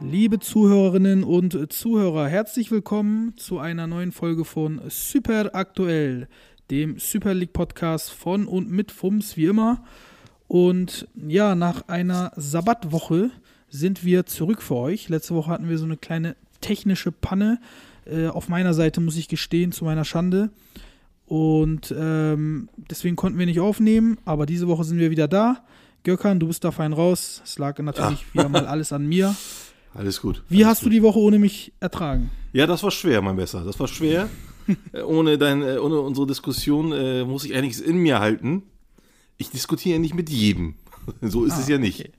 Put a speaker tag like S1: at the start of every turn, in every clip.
S1: Liebe Zuhörerinnen und Zuhörer, herzlich willkommen zu einer neuen Folge von Super Aktuell, dem Super League Podcast von und mit FUMS wie immer. Und ja, nach einer Sabbatwoche sind wir zurück für euch. Letzte Woche hatten wir so eine kleine technische Panne. Äh, auf meiner Seite muss ich gestehen, zu meiner Schande. Und ähm, deswegen konnten wir nicht aufnehmen, aber diese Woche sind wir wieder da. Gökhan, du bist da fein raus. Es lag natürlich wieder mal alles an mir.
S2: Alles gut.
S1: Wie
S2: Alles
S1: hast du die Woche ohne mich ertragen?
S2: Ja, das war schwer, mein Besser. Das war schwer. Äh, ohne, dein, äh, ohne unsere Diskussion äh, muss ich einiges in mir halten. Ich diskutiere nicht mit jedem. So ist es ja nicht.
S1: okay.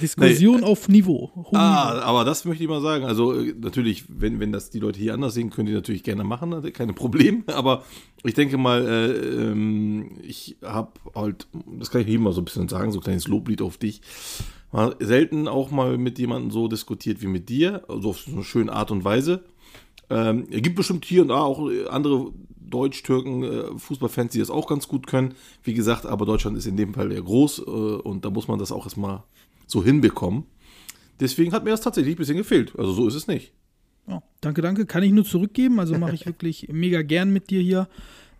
S1: Diskussion auf Niveau. hohem
S2: Ah,
S1: Niveau.
S2: aber das möchte ich mal sagen. Also äh, natürlich, wenn, wenn das die Leute hier anders sehen, können die natürlich gerne machen, also keine Probleme. Aber ich denke mal, äh, ähm, ich habe halt, das kann ich hier mal so ein bisschen sagen, so ein kleines Loblied auf dich. Mal selten auch mal mit jemandem so diskutiert wie mit dir, also auf so eine schöne Art und Weise. Ähm, es gibt bestimmt hier und da auch andere Deutsch-Türken, äh, Fußballfans, die das auch ganz gut können. Wie gesagt, aber Deutschland ist in dem Fall ja groß äh, und da muss man das auch erstmal so hinbekommen. Deswegen hat mir das tatsächlich ein bisschen gefehlt. Also so ist es nicht.
S1: Ja, danke, danke. Kann ich nur zurückgeben. Also mache ich wirklich mega gern mit dir hier.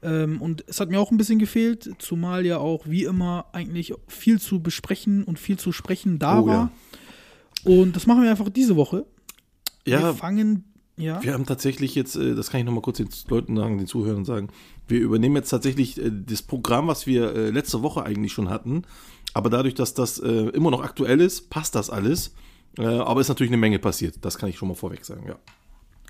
S1: Ähm, und es hat mir auch ein bisschen gefehlt, zumal ja auch wie immer eigentlich viel zu besprechen und viel zu sprechen da
S2: Oh,
S1: war. Und das machen wir einfach diese Woche. Wir
S2: Ja,
S1: fangen, ja.
S2: wir haben tatsächlich jetzt, äh, das kann ich nochmal kurz den Leuten sagen, den Zuhörern sagen, wir übernehmen jetzt tatsächlich äh, das Programm, was wir äh, letzte Woche eigentlich schon hatten. Aber dadurch, dass das immer noch aktuell ist, passt das alles. Aber ist natürlich eine Menge passiert. Das kann ich schon mal vorweg sagen, ja.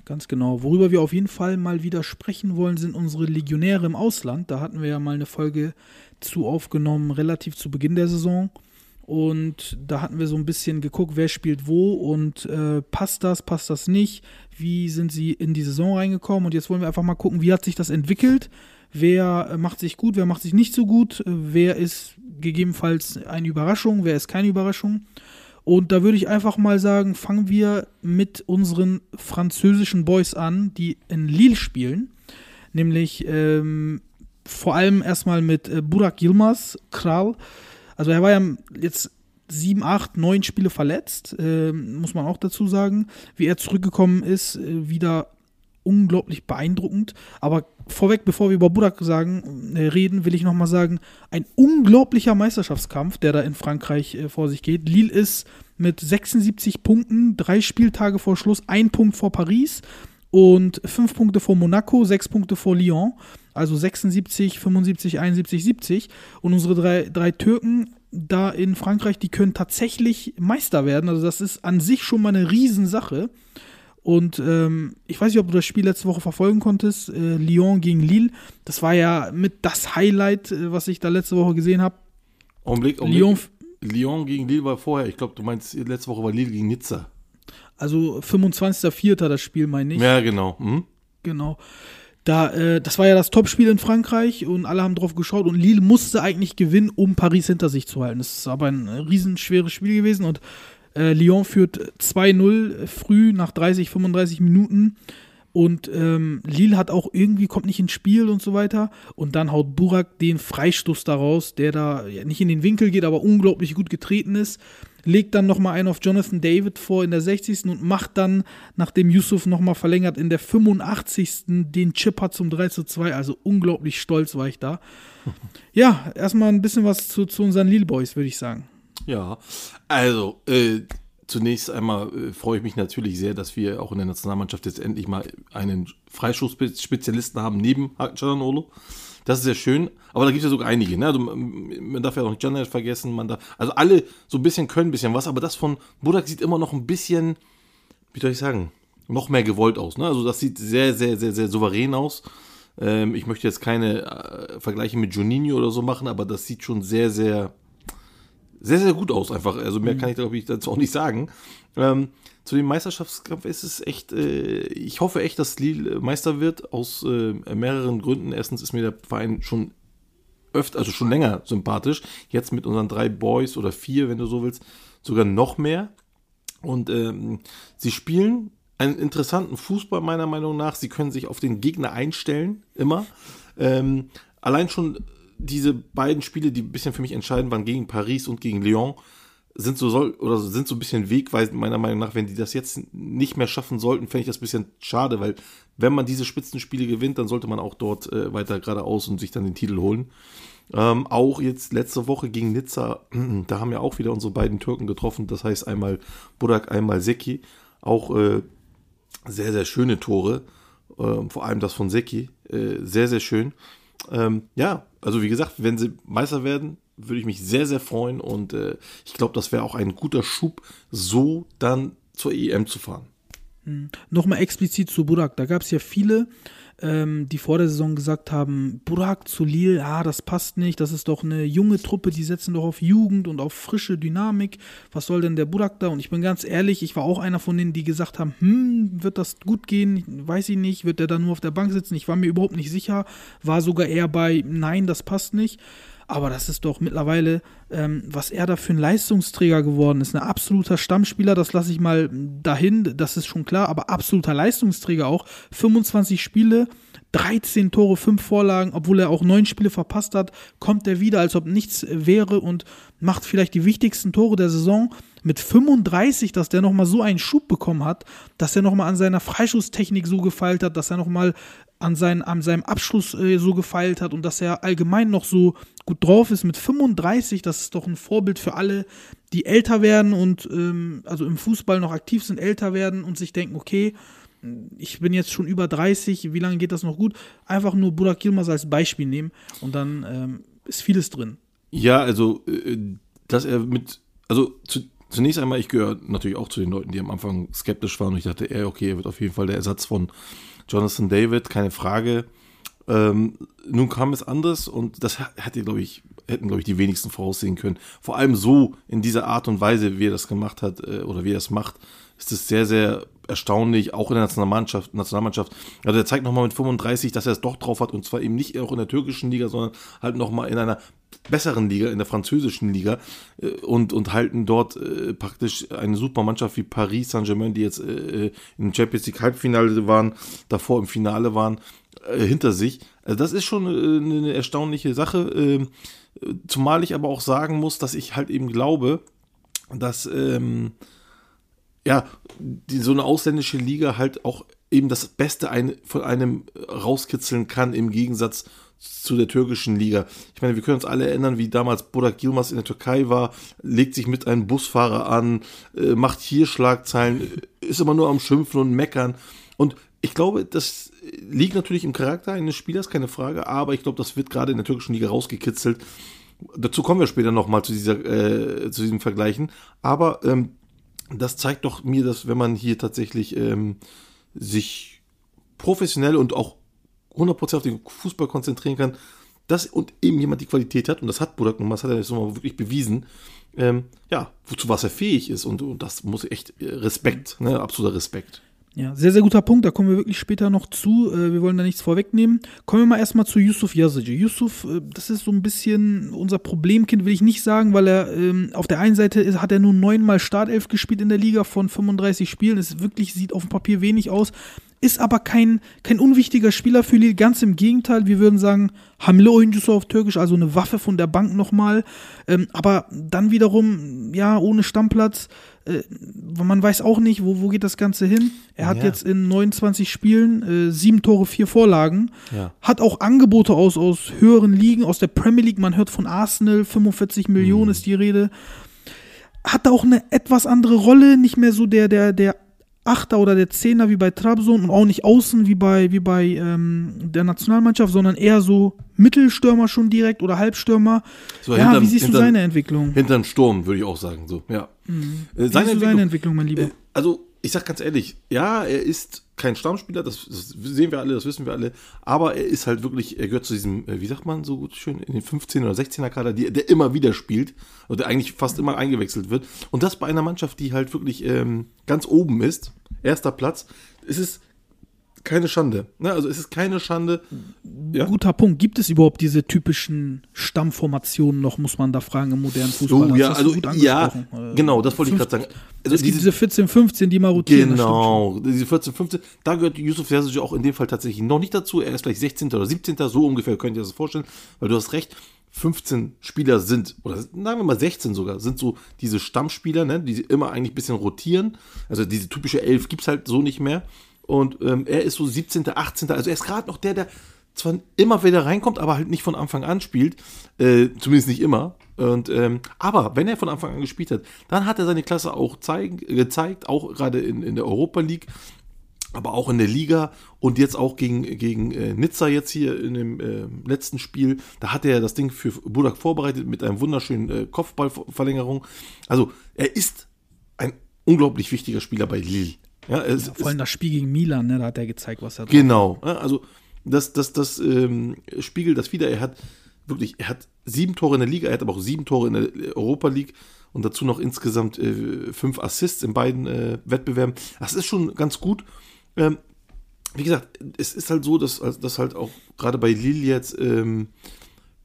S1: Ganz genau. Worüber wir auf jeden Fall mal wieder sprechen wollen, sind unsere Legionäre im Ausland. Da hatten wir ja mal eine Folge zu aufgenommen, relativ zu Beginn der Saison. Und da hatten wir so ein bisschen geguckt, wer spielt wo und äh, passt das, passt das nicht, wie sind sie in die Saison reingekommen. Und jetzt wollen wir einfach mal gucken, wie hat sich das entwickelt, wer äh, macht sich gut, wer macht sich nicht so gut, äh, wer ist gegebenenfalls eine Überraschung, wer ist keine Überraschung. Und da würde ich einfach mal sagen, fangen wir mit unseren französischen Boys an, die in Lille spielen. Nämlich ähm, vor allem erstmal mit äh, Burak Yilmaz, Kral. Also er war ja jetzt sieben, acht, neun Spiele verletzt, ähm, muss man auch dazu sagen. Wie er zurückgekommen ist, äh, wieder unglaublich beeindruckend. Aber vorweg, bevor wir über Burak sagen, äh, reden, will ich nochmal sagen, ein unglaublicher Meisterschaftskampf, der da in Frankreich äh, vor sich geht. Lille ist mit 76 Punkten, drei Spieltage vor Schluss, ein Punkt vor Paris und fünf Punkte vor Monaco, sechs Punkte vor Lyon. Also 76, 75, 71, 70. Und unsere drei, drei Türken da in Frankreich, die können tatsächlich Meister werden. Also das ist an sich schon mal eine Riesensache. Und ähm, ich weiß nicht, ob du das Spiel letzte Woche verfolgen konntest. Äh, Lyon gegen Lille. Das war ja mit das Highlight, äh, was ich da letzte Woche gesehen habe.
S2: Augenblick, Augenblick.
S1: Lyon,
S2: Lyon gegen Lille war vorher. Ich glaube, du meinst, letzte Woche war Lille gegen Nizza.
S1: also 25.04. das Spiel, meine ich.
S2: Ja, genau. Mhm.
S1: Genau. Da, äh, das war ja das Topspiel in Frankreich und alle haben drauf geschaut und Lille musste eigentlich gewinnen, um Paris hinter sich zu halten. Das ist aber ein riesenschweres Spiel gewesen und äh, Lyon führt 2-0 früh nach 30, 35 Minuten und ähm, Lille hat auch irgendwie, kommt nicht ins Spiel und so weiter und dann haut Burak den Freistoß daraus, der da ja, nicht in den Winkel geht, aber unglaublich gut getreten ist legt dann nochmal einen auf Jonathan David vor in der 60. und macht dann, nachdem Yusuf nochmal verlängert, in der 85. den Chipper zum 3 zu 2. Also unglaublich stolz war ich da. Ja, erstmal ein bisschen was zu, zu unseren Lil Boys, würde ich sagen.
S2: Ja, also äh, zunächst einmal äh, freue ich mich natürlich sehr, dass wir auch in der Nationalmannschaft jetzt endlich mal einen Freistoßspezialisten haben neben Cananolo. Das ist sehr schön, aber da gibt es ja sogar einige. Ne? Also, man darf ja auch nicht Janet vergessen. Man darf, also alle so ein bisschen können ein bisschen was, aber das von Budak sieht immer noch ein bisschen, wie soll ich sagen, noch mehr gewollt aus. Ne? Also das sieht sehr, sehr, sehr, sehr souverän aus. Ähm, ich möchte jetzt keine äh, Vergleiche mit Juninho oder so machen, aber das sieht schon sehr, sehr sehr, sehr gut aus einfach. Also mehr kann ich, glaube ich, dazu auch nicht sagen. Ähm, zu dem Meisterschaftskampf ist es echt, äh, ich hoffe echt, dass Lille Meister wird, aus äh, mehreren Gründen. Erstens ist mir der Verein schon öfter, also schon länger sympathisch. Jetzt mit unseren drei Boys oder vier, wenn du so willst, sogar noch mehr. Und ähm, sie spielen einen interessanten Fußball, meiner Meinung nach. Sie können sich auf den Gegner einstellen, immer. Ähm, allein schon diese beiden Spiele, die ein bisschen für mich entscheidend waren, gegen Paris und gegen Lyon, sind so soll oder sind so ein bisschen wegweisend meiner Meinung nach. Wenn die das jetzt nicht mehr schaffen sollten, fände ich das ein bisschen schade, weil wenn man diese Spitzenspiele gewinnt, dann sollte man auch dort äh, weiter geradeaus und sich dann den Titel holen. Ähm, auch jetzt letzte Woche gegen Nizza, da haben ja auch wieder unsere beiden Türken getroffen. Das heißt einmal Burak, einmal Seki. Auch äh, sehr, sehr schöne Tore. Ähm, vor allem das von Seki. Äh, sehr, sehr schön. Ähm, ja, also wie gesagt, wenn sie Meister werden, würde ich mich sehr, sehr freuen. Und äh, ich glaube, das wäre auch ein guter Schub, so dann zur EM zu fahren.
S1: Hm. Nochmal explizit zu Burak. Da gab es ja viele, ähm, die vor der Saison gesagt haben, Burak zu Lille, ah, das passt nicht, das ist doch eine junge Truppe, die setzen doch auf Jugend und auf frische Dynamik. Was soll denn der Burak da? Und ich bin ganz ehrlich, ich war auch einer von denen, die gesagt haben, hm, wird das gut gehen? Weiß ich nicht, wird der da nur auf der Bank sitzen? Ich war mir überhaupt nicht sicher, war sogar eher bei, nein, das passt nicht. Aber das ist doch mittlerweile, ähm, was er da für ein Leistungsträger geworden ist. Ein absoluter Stammspieler, das lasse ich mal dahin, das ist schon klar, aber absoluter Leistungsträger auch. 25 Spiele, 13 Tore, 5 Vorlagen, obwohl er auch 9 Spiele verpasst hat, kommt er wieder, als ob nichts wäre und macht vielleicht die wichtigsten Tore der Saison mit 35, dass der nochmal so einen Schub bekommen hat, dass er nochmal an seiner Freischusstechnik so gefeilt hat, dass er nochmal an, an seinem Abschluss äh, so gefeilt hat und dass er allgemein noch so gut drauf ist mit 35. Das ist doch ein Vorbild für alle, die älter werden und ähm, also im Fußball noch aktiv sind, älter werden und sich denken, okay, ich bin jetzt schon über 30, wie lange geht das noch gut? Einfach nur Burak Yilmaz als Beispiel nehmen und dann ähm, ist vieles drin.
S2: Ja, also, äh, dass er mit, also zu, zunächst einmal, ich gehöre natürlich auch zu den Leuten, die am Anfang skeptisch waren und ich dachte, ey, okay, er wird auf jeden Fall der Ersatz von Jonathan David, keine Frage. Ähm, nun kam es anders und das hätte, glaube ich, hätten, glaube ich, die wenigsten voraussehen können. Vor allem so in dieser Art und Weise, wie er das gemacht hat äh, oder wie er es macht, ist es sehr, sehr erstaunlich, auch in der Nationalmannschaft. Nationalmannschaft. Also er zeigt nochmal mit 35, dass er es doch drauf hat und zwar eben nicht auch in der türkischen Liga, sondern halt nochmal in einer besseren Liga, in der französischen Liga äh, und, und halten dort äh, praktisch eine super Mannschaft wie Paris Saint-Germain, die jetzt äh, im Champions League Halbfinale waren, davor im Finale waren, äh, hinter sich. Also das ist schon äh, eine erstaunliche Sache, ähm, zumal ich aber auch sagen muss, dass ich halt eben glaube, dass ähm, ja, die, so eine ausländische Liga halt auch eben das Beste ein, von einem rauskitzeln kann im Gegensatz zu der türkischen Liga. Ich meine, wir können uns alle erinnern, wie damals Burak Yilmaz in der Türkei war, legt sich mit einem Busfahrer an, äh, macht hier Schlagzeilen, ist immer nur am Schimpfen und Meckern. Und ich glaube, das liegt natürlich im Charakter eines Spielers, keine Frage, aber ich glaube, das wird gerade in der türkischen Liga rausgekitzelt. Dazu kommen wir später nochmal zu, äh, zu diesem Vergleichen. Aber ähm, das zeigt doch mir, dass wenn man hier tatsächlich ähm, sich professionell und auch 100% auf den Fußball konzentrieren kann, dass und eben jemand die Qualität hat, und das hat Budak nun, das hat er jetzt nochmal wirklich bewiesen, ähm, ja, wozu was er fähig ist. Und, und das muss echt äh, Respekt, ne, absoluter Respekt.
S1: Ja, sehr, sehr guter Punkt. Da kommen wir wirklich später noch zu. Äh, wir wollen da nichts vorwegnehmen. Kommen wir mal erstmal zu Yusuf Yazici. Yusuf, äh, das ist so ein bisschen unser Problemkind, will ich nicht sagen, weil er ähm, auf der einen Seite hat er nur neunmal Startelf gespielt in der Liga von 35 Spielen. Es wirklich sieht auf dem Papier wenig aus. Ist aber kein, kein unwichtiger Spieler für Lille, ganz im Gegenteil. Wir würden sagen, Hamle Oyuncusu auf Türkisch, also eine Waffe von der Bank nochmal. Ähm, aber dann wiederum, ja, ohne Stammplatz. Äh, man weiß auch nicht, wo, wo geht das Ganze hin. Er hat ja. jetzt in 29 Spielen äh, sieben Tore, vier Vorlagen. Ja. Hat auch Angebote aus, aus höheren Ligen, aus der Premier League. Man hört von Arsenal, 45 Millionen mhm. ist die Rede. Hat auch eine etwas andere Rolle, nicht mehr so der, der, der Achter oder der Zehner wie bei Trabzon und auch nicht außen wie bei, wie bei ähm, der Nationalmannschaft, sondern eher so Mittelstürmer schon direkt oder Halbstürmer. So, ja, hinterm, wie siehst
S2: hinterm,
S1: du seine Entwicklung?
S2: Hinterm Sturm, würde ich auch sagen. So, ja.
S1: Mhm. Äh, seine, Entwicklung, seine Entwicklung, mein Lieber? Äh,
S2: also ich sag ganz ehrlich, ja, er ist kein Stammspieler, das, das sehen wir alle, das wissen wir alle, aber er ist halt wirklich, er gehört zu diesem, äh, wie sagt man so gut schön, in den 15 oder 16er Kader, die, der immer wieder spielt, oder der eigentlich fast immer eingewechselt wird. Und das bei einer Mannschaft, die halt wirklich ähm, ganz oben ist, erster Platz, ist es keine Schande. Ne? Also es ist keine Schande. Ja?
S1: Guter Punkt. Gibt es überhaupt diese typischen Stammformationen noch, muss man da fragen, im modernen Fußball?
S2: Oh, ja,
S1: Hast du
S2: also, ja.
S1: Äh,
S2: genau, das wollte ich gerade sagen. Also
S1: es gibt diese 14, 15, die mal rotieren.
S2: Genau, diese 14, 15, da gehört Yusuf Sersic auch in dem Fall tatsächlich noch nicht dazu. Er ist vielleicht 16. oder 17. So ungefähr könnt ihr das vorstellen, weil du hast recht. 15 Spieler sind, oder sagen wir mal 16 sogar, sind so diese Stammspieler, ne, die immer eigentlich ein bisschen rotieren. Also diese typische Elf gibt es halt so nicht mehr. Und ähm, er ist so 17., 18., also er ist gerade noch der, der zwar immer wieder reinkommt, aber halt nicht von Anfang an spielt. Äh, zumindest nicht immer. Und, ähm, aber wenn er von Anfang an gespielt hat, dann hat er seine Klasse auch zeigen, gezeigt, auch gerade in, in der Europa League, aber auch in der Liga und jetzt auch gegen, gegen äh, Nizza jetzt hier in dem äh, letzten Spiel. Da hat er das Ding für Budak vorbereitet mit einem wunderschönen äh, Kopfballverlängerung. Also er ist ein unglaublich wichtiger Spieler bei Lille. Ja, es,
S1: Ja, vor allem das Spiel gegen Milan, ne, da hat er gezeigt, was er
S2: Genau. Ja, Also das, das, das ähm, spiegelt das wieder. Er hat wirklich, er hat sieben Tore in der Liga, er hat aber auch sieben Tore in der Europa League und dazu noch insgesamt äh, fünf Assists in beiden äh, Wettbewerben. Das ist schon ganz gut. Ähm, wie gesagt, es ist halt so, dass, dass halt auch gerade bei Lille jetzt ähm,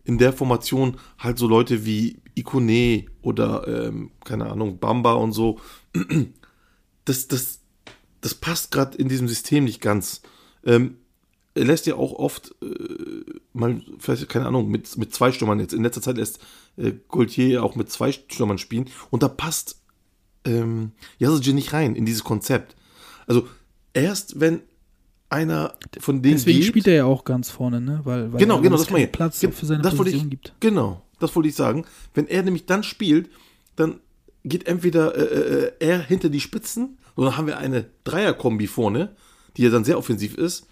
S2: in der Formation halt so Leute wie Ikone oder, ähm, keine Ahnung, Bamba und so, das, das, das passt gerade in diesem System nicht ganz. Ähm, er lässt ja auch oft äh, mal, vielleicht, keine Ahnung, mit, mit zwei Stürmern jetzt. In letzter Zeit lässt äh, Gaultier ja auch mit zwei Stürmern spielen und da passt ähm, Yasuji nicht rein in dieses Konzept. Also erst wenn einer von denen
S1: Deswegen
S2: geht,
S1: spielt er ja auch ganz vorne, ne? Weil, weil
S2: Genau, genau, das meine.
S1: Platz
S2: Ge-
S1: für seine
S2: das
S1: Position
S2: ich,
S1: gibt.
S2: Genau, das wollte ich sagen. Wenn er nämlich dann spielt, dann geht entweder äh, äh, er hinter die Spitzen, und dann haben wir eine Dreierkombi vorne, die ja dann sehr offensiv ist,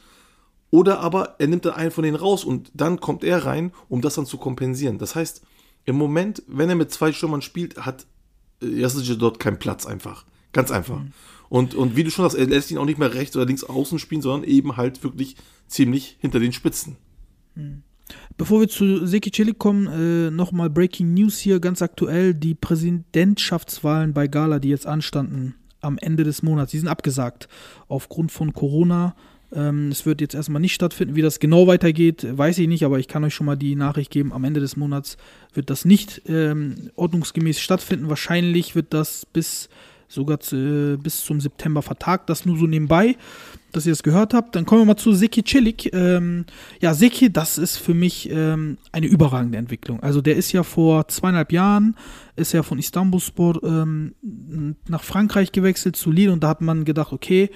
S2: oder aber er nimmt dann einen von denen raus und dann kommt er rein, um das dann zu kompensieren. Das heißt, im Moment, wenn er mit zwei Stürmern spielt, hat äh, Jasic dort keinen Platz einfach. Ganz einfach.
S1: Mhm.
S2: Und, und wie du schon sagst, er lässt ihn auch nicht mehr rechts oder links außen spielen, sondern eben halt wirklich ziemlich hinter den Spitzen.
S1: Bevor wir zu Seki Celik kommen, äh, nochmal Breaking News hier, ganz aktuell. Die Präsidentschaftswahlen bei Gala, die jetzt anstanden am Ende des Monats, die sind abgesagt aufgrund von Corona. Ähm, es wird jetzt erstmal nicht stattfinden. Wie das genau weitergeht, weiß ich nicht, aber ich kann euch schon mal die Nachricht geben. Am Ende des Monats wird das nicht ähm, ordnungsgemäß stattfinden. Wahrscheinlich wird das bis sogar zu, äh, bis zum September vertagt. Das nur so nebenbei, dass ihr es gehört habt. Dann kommen wir mal zu Seki Celik. Ähm, ja, Seki, das ist für mich ähm, eine überragende Entwicklung. Also der ist ja vor zweieinhalb Jahren, ist ja von Istanbulspor ähm, nach Frankreich gewechselt zu Lille und da hat man gedacht, okay,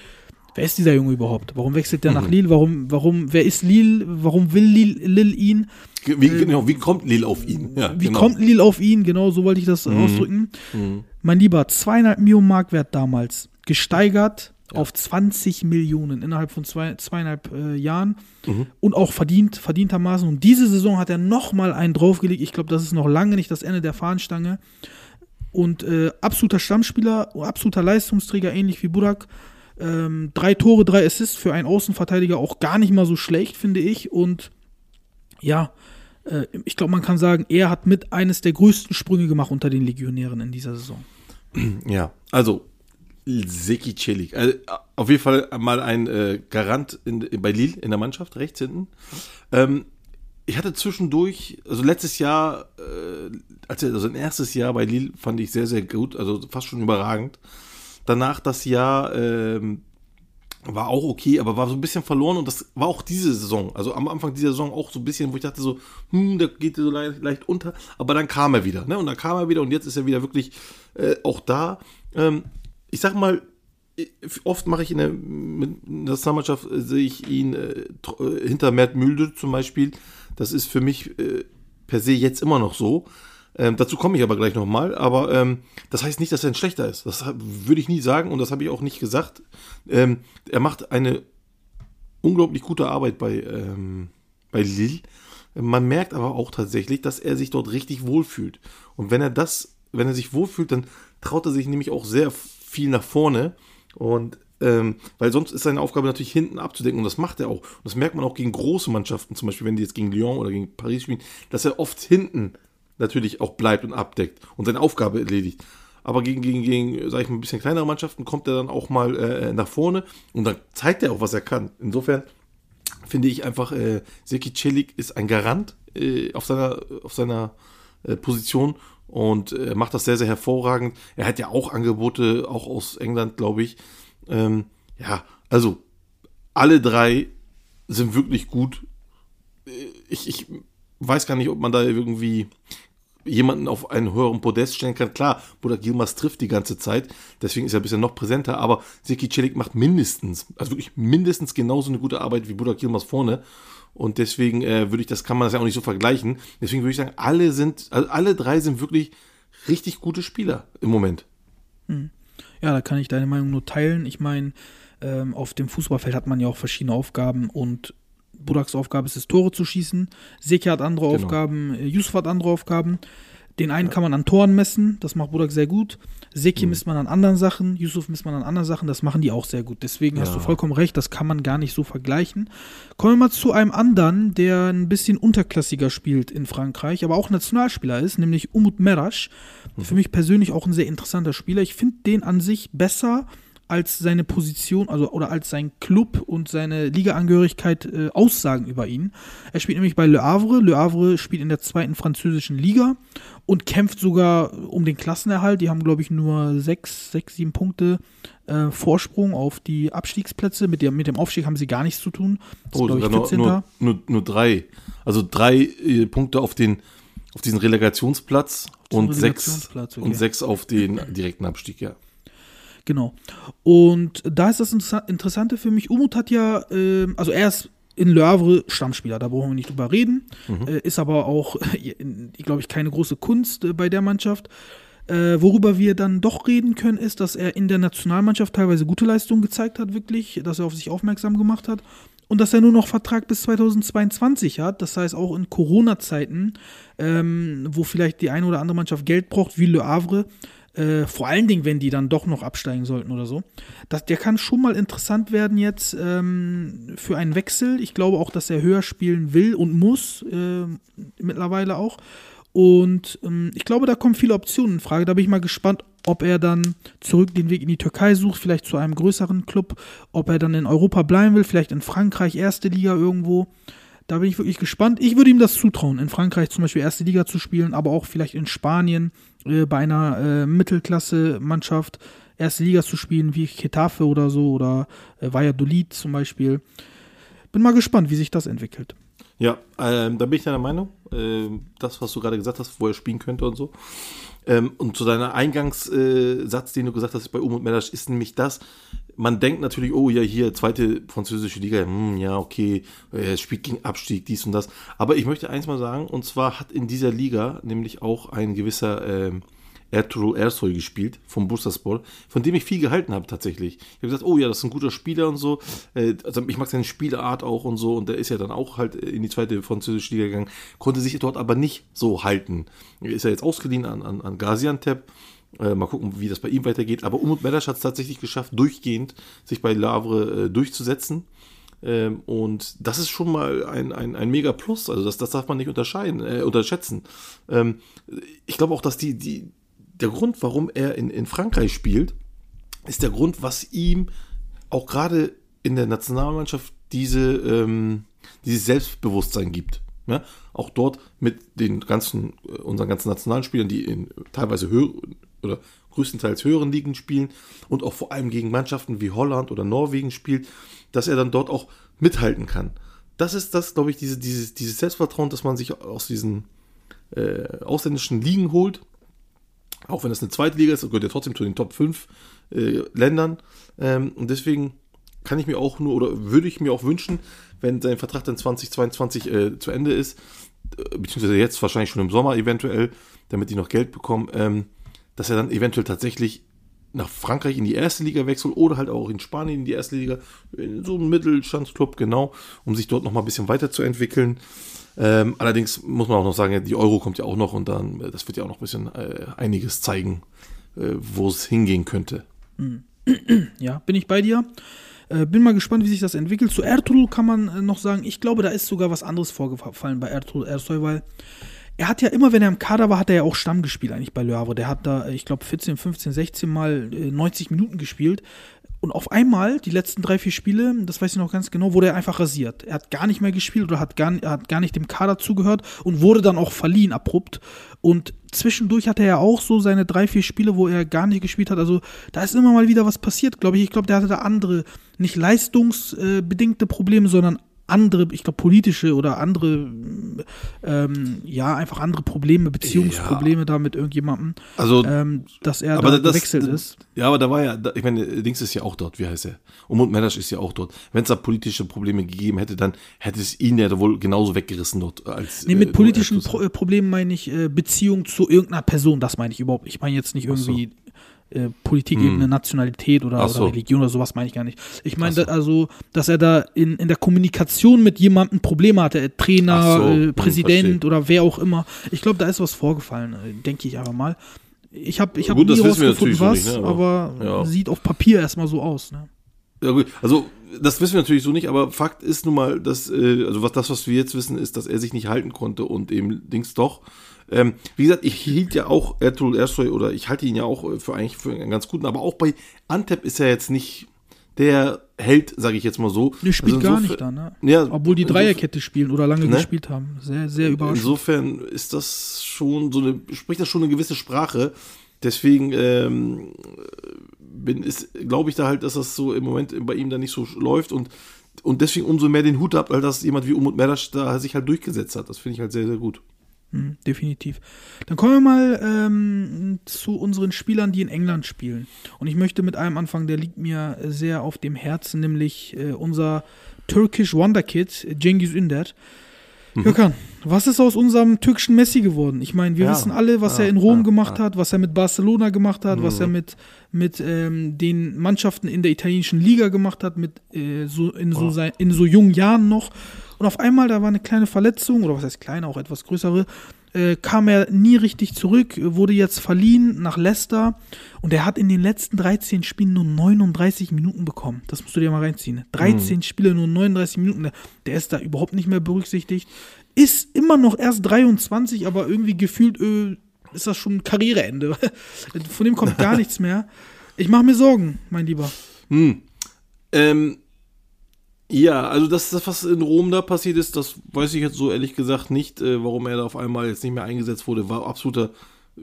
S1: wer ist dieser Junge überhaupt? Warum wechselt der nach Lille? Warum, warum, wer ist Lille? Warum will Lille, Lille ihn?
S2: Wie, genau, wie kommt Lil auf ihn? Ja,
S1: Wie
S2: genau.
S1: kommt Lille auf ihn? Genau, so wollte ich das ausdrücken. Mein Lieber, zweieinhalb Millionen Markwert damals, gesteigert auf 20 Millionen innerhalb von zwei, zweieinhalb äh, Jahren und auch verdient, verdientermaßen. Und diese Saison hat er nochmal einen draufgelegt. Ich glaube, das ist noch lange nicht das Ende der Fahnenstange. Und äh, absoluter Stammspieler, absoluter Leistungsträger, ähnlich wie Burak. Ähm, drei Tore, drei Assists für einen Außenverteidiger auch gar nicht mal so schlecht, finde ich. Und ja, äh, ich glaube, man kann sagen, er hat mit eines der größten Sprünge gemacht unter den Legionären in dieser Saison.
S2: Ja, also Seki Celik. Also, auf jeden Fall mal ein äh, Garant in, bei Lille in der Mannschaft, rechts hinten. Ähm, ich hatte zwischendurch, also letztes Jahr, äh, als er, also ein erstes Jahr bei Lille fand ich sehr, sehr gut, also fast schon überragend. Danach das Jahr ähm, war auch okay, aber war so ein bisschen verloren und das war auch diese Saison. Also am Anfang dieser Saison auch so ein bisschen, wo ich dachte so, hm, der geht so leicht, leicht unter, aber dann kam er wieder, ne? Und dann kam er wieder und jetzt ist er wieder wirklich äh, auch da. Ähm, ich sag mal, oft mache ich in der, mit der Nationalmannschaft, äh, sehe ich ihn äh, äh, hinter Mert Mülde zum Beispiel. Das ist für mich äh, per se jetzt immer noch so. Ähm, dazu komme ich aber gleich nochmal. Aber ähm, das heißt nicht, dass er ein schlechter ist. Das würde ich nie sagen und das habe ich auch nicht gesagt. Ähm, er macht eine unglaublich gute Arbeit bei, ähm, bei Lille. Man merkt aber auch tatsächlich, dass er sich dort richtig wohlfühlt. Und wenn er das, wenn er sich wohlfühlt, dann traut er sich nämlich auch sehr viel nach vorne Und ähm, weil sonst ist seine Aufgabe natürlich hinten abzudecken und das macht er auch. Und das merkt man auch gegen große Mannschaften, zum Beispiel wenn die jetzt gegen Lyon oder gegen Paris spielen, dass er oft hinten natürlich auch bleibt und abdeckt und seine Aufgabe erledigt. Aber gegen, gegen, gegen, sag ich mal, ein bisschen kleinere Mannschaften kommt er dann auch mal äh, nach vorne und dann zeigt er auch, was er kann. Insofern finde ich einfach, äh, Seki Celik ist ein Garant äh, auf seiner, auf seiner äh, Position und äh, macht das sehr, sehr hervorragend. Er hat ja auch Angebote, auch aus England, glaube ich. Ähm, ja, also alle drei sind wirklich gut. Äh, ich, ich weiß gar nicht, ob man da irgendwie jemanden auf einen höheren Podest stellen kann. Klar, Budak Gilmas trifft die ganze Zeit, deswegen ist er bisschen noch präsenter, aber Seki Celik macht mindestens, also wirklich mindestens genauso eine gute Arbeit wie Budak Gilmas vorne. Und deswegen äh, würde ich, das kann man das ja auch nicht so vergleichen. Deswegen würde ich sagen, alle sind, also alle drei sind wirklich richtig gute Spieler im Moment.
S1: Hm. Ja, da kann ich deine Meinung nur teilen. Ich meine, ähm, auf dem Fußballfeld hat man ja auch verschiedene Aufgaben und Budaks Aufgabe ist es, Tore zu schießen. Seki hat andere genau. Aufgaben, äh, Yusuf hat andere Aufgaben. Den einen ja. kann man an Toren messen, das macht Budak sehr gut. Seki mhm. misst man an anderen Sachen, Yusuf misst man an anderen Sachen, das machen die auch sehr gut. Deswegen ja. hast du vollkommen recht, das kann man gar nicht so vergleichen. Kommen wir mal zu einem anderen, der ein bisschen unterklassiger spielt in Frankreich, aber auch Nationalspieler ist, nämlich Umut Merasch. Mhm. Für mich persönlich auch ein sehr interessanter Spieler. Ich finde den an sich besser als seine Position, also oder als sein Club und seine Ligaangehörigkeit äh, aussagen über ihn. Er spielt nämlich bei Le Havre. Le Havre spielt in der zweiten französischen Liga und kämpft sogar um den Klassenerhalt. Die haben, glaube ich, nur sechs, sechs, sieben Punkte äh, Vorsprung auf die Abstiegsplätze. Mit, der, mit dem Aufstieg haben sie gar nichts zu tun.
S2: Das oh, sogar nur, nur, nur, nur, drei. Also drei äh, Punkte auf den auf diesen Relegationsplatz und Relegationsplatz, sechs okay. und sechs auf den direkten Abstieg, ja.
S1: Genau. Und da ist das Interessante für mich. Umut hat ja, äh, also er ist in Le Havre Stammspieler, da brauchen wir nicht drüber reden. Mhm. Äh, ist aber auch, glaube ich, keine große Kunst äh, bei der Mannschaft. Äh, worüber wir dann doch reden können, ist, dass er in der Nationalmannschaft teilweise gute Leistungen gezeigt hat, wirklich, dass er auf sich aufmerksam gemacht hat und dass er nur noch Vertrag bis 2022 hat. Das heißt, auch in Corona-Zeiten, ähm, wo vielleicht die eine oder andere Mannschaft Geld braucht, wie Le Havre, äh, vor allen Dingen, wenn die dann doch noch absteigen sollten oder so. Das, der kann schon mal interessant werden jetzt ähm, für einen Wechsel. Ich glaube auch, dass er höher spielen will und muss, äh, mittlerweile auch. Und ähm, ich glaube, da kommen viele Optionen in Frage. Da bin ich mal gespannt, ob er dann zurück den Weg in die Türkei sucht, vielleicht zu einem größeren Club, ob er dann in Europa bleiben will, vielleicht in Frankreich, erste Liga irgendwo. Da bin ich wirklich gespannt. Ich würde ihm das zutrauen, in Frankreich zum Beispiel erste Liga zu spielen, aber auch vielleicht in Spanien äh, bei einer äh, Mittelklasse-Mannschaft erste Liga zu spielen, wie Getafe oder so oder äh, Valladolid zum Beispiel. Bin mal gespannt, wie sich das entwickelt.
S2: Ja, ähm, da bin ich deiner Meinung. Ähm, das, was du gerade gesagt hast, wo er spielen könnte und so. Ähm, und zu deiner Eingangssatz, den du gesagt hast bei Um und Mellasch, ist nämlich das, man denkt natürlich, oh ja, hier, zweite französische Liga, hm, ja, okay, er spielt gegen Abstieg, dies und das. Aber ich möchte eins mal sagen, und zwar hat in dieser Liga nämlich auch ein gewisser ähm, Ertuğrul Ersoy gespielt vom Bursaspor, von dem ich viel gehalten habe tatsächlich. Ich habe gesagt, oh ja, das ist ein guter Spieler und so. Äh, also ich mag seine Spielart auch und so und der ist ja dann auch halt in die zweite französische Liga gegangen, konnte sich dort aber nicht so halten. Ist ja jetzt ausgeliehen an, an, an Gaziantep. Äh, mal gucken, wie das bei ihm weitergeht. Aber Umut Melasch hat es tatsächlich geschafft, durchgehend sich bei Lavre äh, durchzusetzen. Ähm, und das ist schon mal ein, ein, ein mega Plus. Also das, das darf man nicht unterscheiden, äh, unterschätzen. Ähm, ich glaube auch, dass die, die, der Grund, warum er in, in Frankreich spielt, ist der Grund, was ihm auch gerade in der Nationalmannschaft diese, ähm, dieses Selbstbewusstsein gibt. Ja? Auch dort mit den ganzen, äh, unseren ganzen nationalen Spielern, die in teilweise höher oder größtenteils höheren Ligen spielen und auch vor allem gegen Mannschaften wie Holland oder Norwegen spielt, dass er dann dort auch mithalten kann. Das ist das, glaube ich, diese, dieses, dieses Selbstvertrauen, das man sich aus diesen äh, ausländischen Ligen holt auch wenn das eine zweite Liga ist, gehört er trotzdem zu den Top 5 äh, Ländern. Ähm, und deswegen kann ich mir auch nur oder würde ich mir auch wünschen, wenn sein Vertrag dann 2022 äh, zu Ende ist, äh, beziehungsweise jetzt wahrscheinlich schon im Sommer eventuell, damit die noch Geld bekommen, ähm, dass er dann eventuell tatsächlich nach Frankreich in die erste Liga wechselt oder halt auch in Spanien in die erste Liga, in so einem Mittelstandsclub, genau, um sich dort nochmal ein bisschen weiterzuentwickeln. Ähm, allerdings muss man auch noch sagen, die Euro kommt ja auch noch und dann, äh, das wird ja auch noch ein bisschen äh, einiges zeigen, äh, wo es hingehen könnte.
S1: Ja, bin ich bei dir. Äh, bin mal gespannt, wie sich das entwickelt. Zu Ertuğrul kann man äh, noch sagen, ich glaube, da ist sogar was anderes vorgefallen bei Ertuğrul Ersoy, weil er hat ja immer, wenn er im Kader war, hat er ja auch Stamm gespielt eigentlich bei Le. Der hat da, ich glaube, 14, 15, 16 Mal äh, 90 Minuten gespielt. Und auf einmal, die letzten drei, vier Spiele, das weiß ich noch ganz genau, wurde er einfach rasiert. Er hat gar nicht mehr gespielt oder hat gar, hat gar nicht dem Kader zugehört und wurde dann auch verliehen abrupt. Und zwischendurch hatte er auch so seine drei, vier Spiele, wo er gar nicht gespielt hat. Also da ist immer mal wieder was passiert, glaube ich. Ich glaube, der hatte da andere, nicht leistungsbedingte Probleme, sondern andere, ich glaube, politische oder andere, ähm, ja, einfach andere Probleme, Beziehungsprobleme ja. da mit irgendjemandem,
S2: also,
S1: ähm, dass er da das, gewechselt ist.
S2: Ja, aber da war ja, ich meine, Dings ist ja auch dort, wie heißt er? Umut Medasch ist ja auch dort. Wenn es da politische Probleme gegeben hätte, dann hätte es ihn ja wohl genauso weggerissen dort als.
S1: Nee, mit äh, politischen Pro Problemen meine ich äh, Beziehung zu irgendeiner Person, das meine ich überhaupt. Ich meine jetzt nicht irgendwie. Äh, Politikebene, hm. Nationalität oder, so. oder, Religion oder sowas meine ich gar nicht. Ich meine so. da, also, dass er da in, in der Kommunikation mit jemandem Probleme hatte, äh, Trainer, so. äh, hm, Präsident hm, oder wer auch immer. Ich glaube, da ist was vorgefallen, äh, denke ich einfach mal. Ich habe ich hab
S2: Gut,
S1: nie rausgefunden, was,
S2: nicht, ne?
S1: aber, aber ja. sieht auf Papier erstmal so aus. Ne?
S2: Ja, gut. Also, das wissen wir natürlich so nicht, aber Fakt ist nun mal, dass, äh, also was das, was wir jetzt wissen, ist, dass er sich nicht halten konnte und eben Dings doch ähm, wie gesagt, ich hielt ja auch Ertuğrul Ersoy oder ich halte ihn ja auch äh, für eigentlich für einen ganz guten, aber auch bei Antep ist er jetzt nicht der Held, sage ich jetzt mal so.
S1: Der spielt also gar nicht da, ne? Ja, Obwohl die Dreierkette spielen oder lange ne? gespielt haben. Sehr, sehr überraschend.
S2: Insofern ist das schon so eine, spricht das schon eine gewisse Sprache. Deswegen ähm, bin, ist, glaube ich da halt, dass das so im Moment bei ihm da nicht so läuft und und deswegen umso mehr den Hut ab, weil das jemand wie Umut Merdasch da sich halt durchgesetzt hat. Das finde ich halt sehr, sehr gut.
S1: Hm, definitiv. Dann kommen wir mal ähm, zu unseren Spielern, die in England spielen. Und ich möchte mit einem anfangen, der liegt mir sehr auf dem Herzen, nämlich äh, unser Turkish Wonderkid, Cengiz Ünder. Mhm. Gökhan, was ist aus unserem türkischen Messi geworden? Ich meine, wir ja, wissen alle, was ja, er in Rom ja, gemacht hat, was er mit Barcelona gemacht hat, mhm. was er mit, mit ähm, den Mannschaften in der italienischen Liga gemacht hat, mit, äh, so in, so sein, in so jungen Jahren noch. Und auf einmal, da war eine kleine Verletzung, oder was heißt kleine, auch etwas größere, äh, kam er nie richtig zurück, wurde jetzt verliehen nach Leicester und er hat in den letzten 13 Spielen nur 39 Minuten bekommen. Das musst du dir mal reinziehen. 13 mhm. Spiele, nur 39 Minuten. Der ist da überhaupt nicht mehr berücksichtigt. Ist immer noch erst 23, aber irgendwie gefühlt äh, ist das schon Karriereende. Von dem kommt gar nichts mehr. Ich mache mir Sorgen, mein Lieber.
S2: Hm. Ähm, ja, also das, das, was in Rom da passiert ist, das weiß ich jetzt so ehrlich gesagt nicht, äh, warum er da auf einmal jetzt nicht mehr eingesetzt wurde. War absoluter,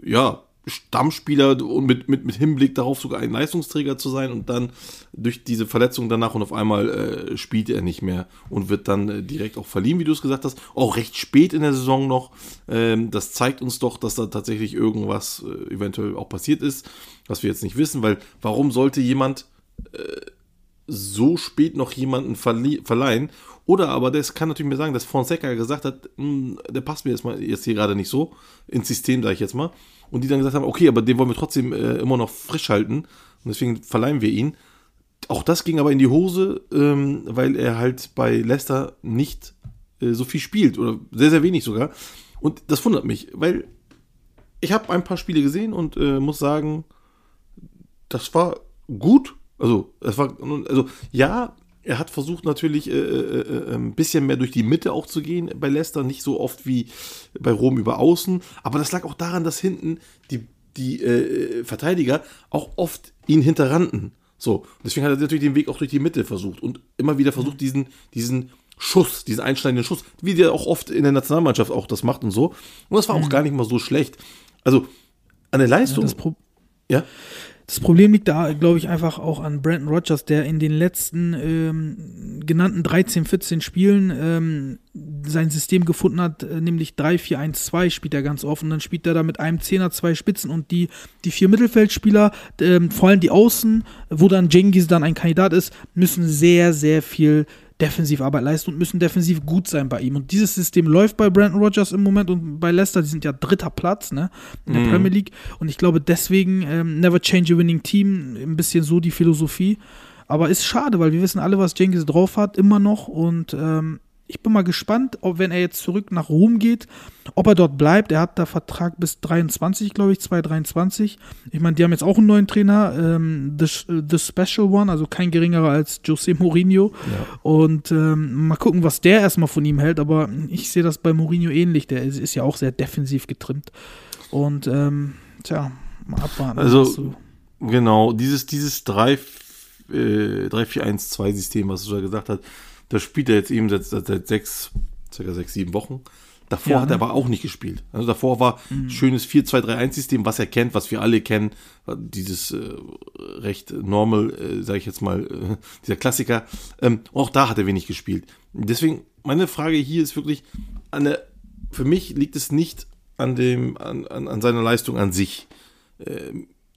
S2: ja, Stammspieler und mit, mit, mit Hinblick darauf sogar ein Leistungsträger zu sein und dann durch diese Verletzung danach und auf einmal äh, spielt er nicht mehr und wird dann äh, direkt auch verliehen, wie du es gesagt hast. Auch recht spät in der Saison noch. Ähm, das zeigt uns doch, dass da tatsächlich irgendwas äh, eventuell auch passiert ist, was wir jetzt nicht wissen, weil warum sollte jemand äh, so spät noch jemanden verleihen. Oder aber das kann natürlich mir sagen, dass Fonseca gesagt hat, hm, der passt mir jetzt mal jetzt hier gerade nicht so ins System, sage ich jetzt mal. Und die dann gesagt haben, okay, aber den wollen wir trotzdem äh, immer noch frisch halten. Und deswegen verleihen wir ihn. Auch das ging aber in die Hose, ähm, weil er halt bei Leicester nicht äh, so viel spielt. Oder sehr, sehr wenig sogar. Und das wundert mich, weil ich habe ein paar Spiele gesehen und äh, muss sagen, das war gut also, es war, also ja, er hat versucht natürlich äh, äh, äh, ein bisschen mehr durch die Mitte auch zu gehen bei Leicester, nicht so oft wie bei Rom über Außen. Aber das lag auch daran, dass hinten die, die äh, Verteidiger auch oft ihn hinterrannten. So, deswegen hat er natürlich den Weg auch durch die Mitte versucht und immer wieder versucht, diesen, diesen Schuss, diesen einschneidenden Schuss, wie der auch oft in der Nationalmannschaft auch das macht und so. Und das war auch mhm. gar nicht mal so schlecht. Also, an der Leistung.
S1: Ja? Das Problem liegt da, glaube ich, einfach auch an Brandon Rogers, der in den letzten ähm, genannten 13, 14 Spielen ähm, sein System gefunden hat, äh, nämlich 3-4-1-2 spielt er ganz offen. Dann spielt er da mit einem Zehner, zwei Spitzen und die, die vier Mittelfeldspieler, ähm, vor allem die Außen, wo dann Jengis dann ein Kandidat ist, müssen sehr, sehr viel Defensivarbeit leisten und müssen defensiv gut sein bei ihm. Und dieses System läuft bei Brandon Rogers im Moment und bei Leicester, die sind ja dritter Platz ne, in der mhm. Premier League. Und ich glaube deswegen ähm, Never Change a Winning Team, ein bisschen so die Philosophie. Aber ist schade, weil wir wissen alle, was Jenkins drauf hat, immer noch. Und ähm, ich bin mal gespannt, ob wenn er jetzt zurück nach Rom geht, ob er dort bleibt. Er hat da Vertrag bis 23, glaube ich, 2023. Ich meine, die haben jetzt auch einen neuen Trainer, ähm, the, the Special One, also kein geringerer als Jose Mourinho. Und ähm, mal gucken, was der erstmal von ihm hält. Aber ich sehe das bei Mourinho ähnlich. Der ist, ist ja auch sehr defensiv getrimmt. Und ähm, tja, mal abwarten.
S2: Also, Genau, dieses, dieses 3, äh, 3-4-1-2-System, was du da gesagt hast, das spielt er jetzt eben seit, seit, sechs, circa sechs, sieben Wochen. Davor
S1: Ja,
S2: hat er
S1: ne?
S2: aber auch nicht gespielt. Also davor war schönes 4-2-3-1-System, was er kennt, was wir alle kennen. Dieses äh, recht normal, äh, sage ich jetzt mal, äh, dieser Klassiker. Ähm, auch da hat er wenig gespielt. Deswegen, meine Frage hier ist wirklich, an der, für mich liegt es nicht an, dem, an, an, an seiner Leistung an sich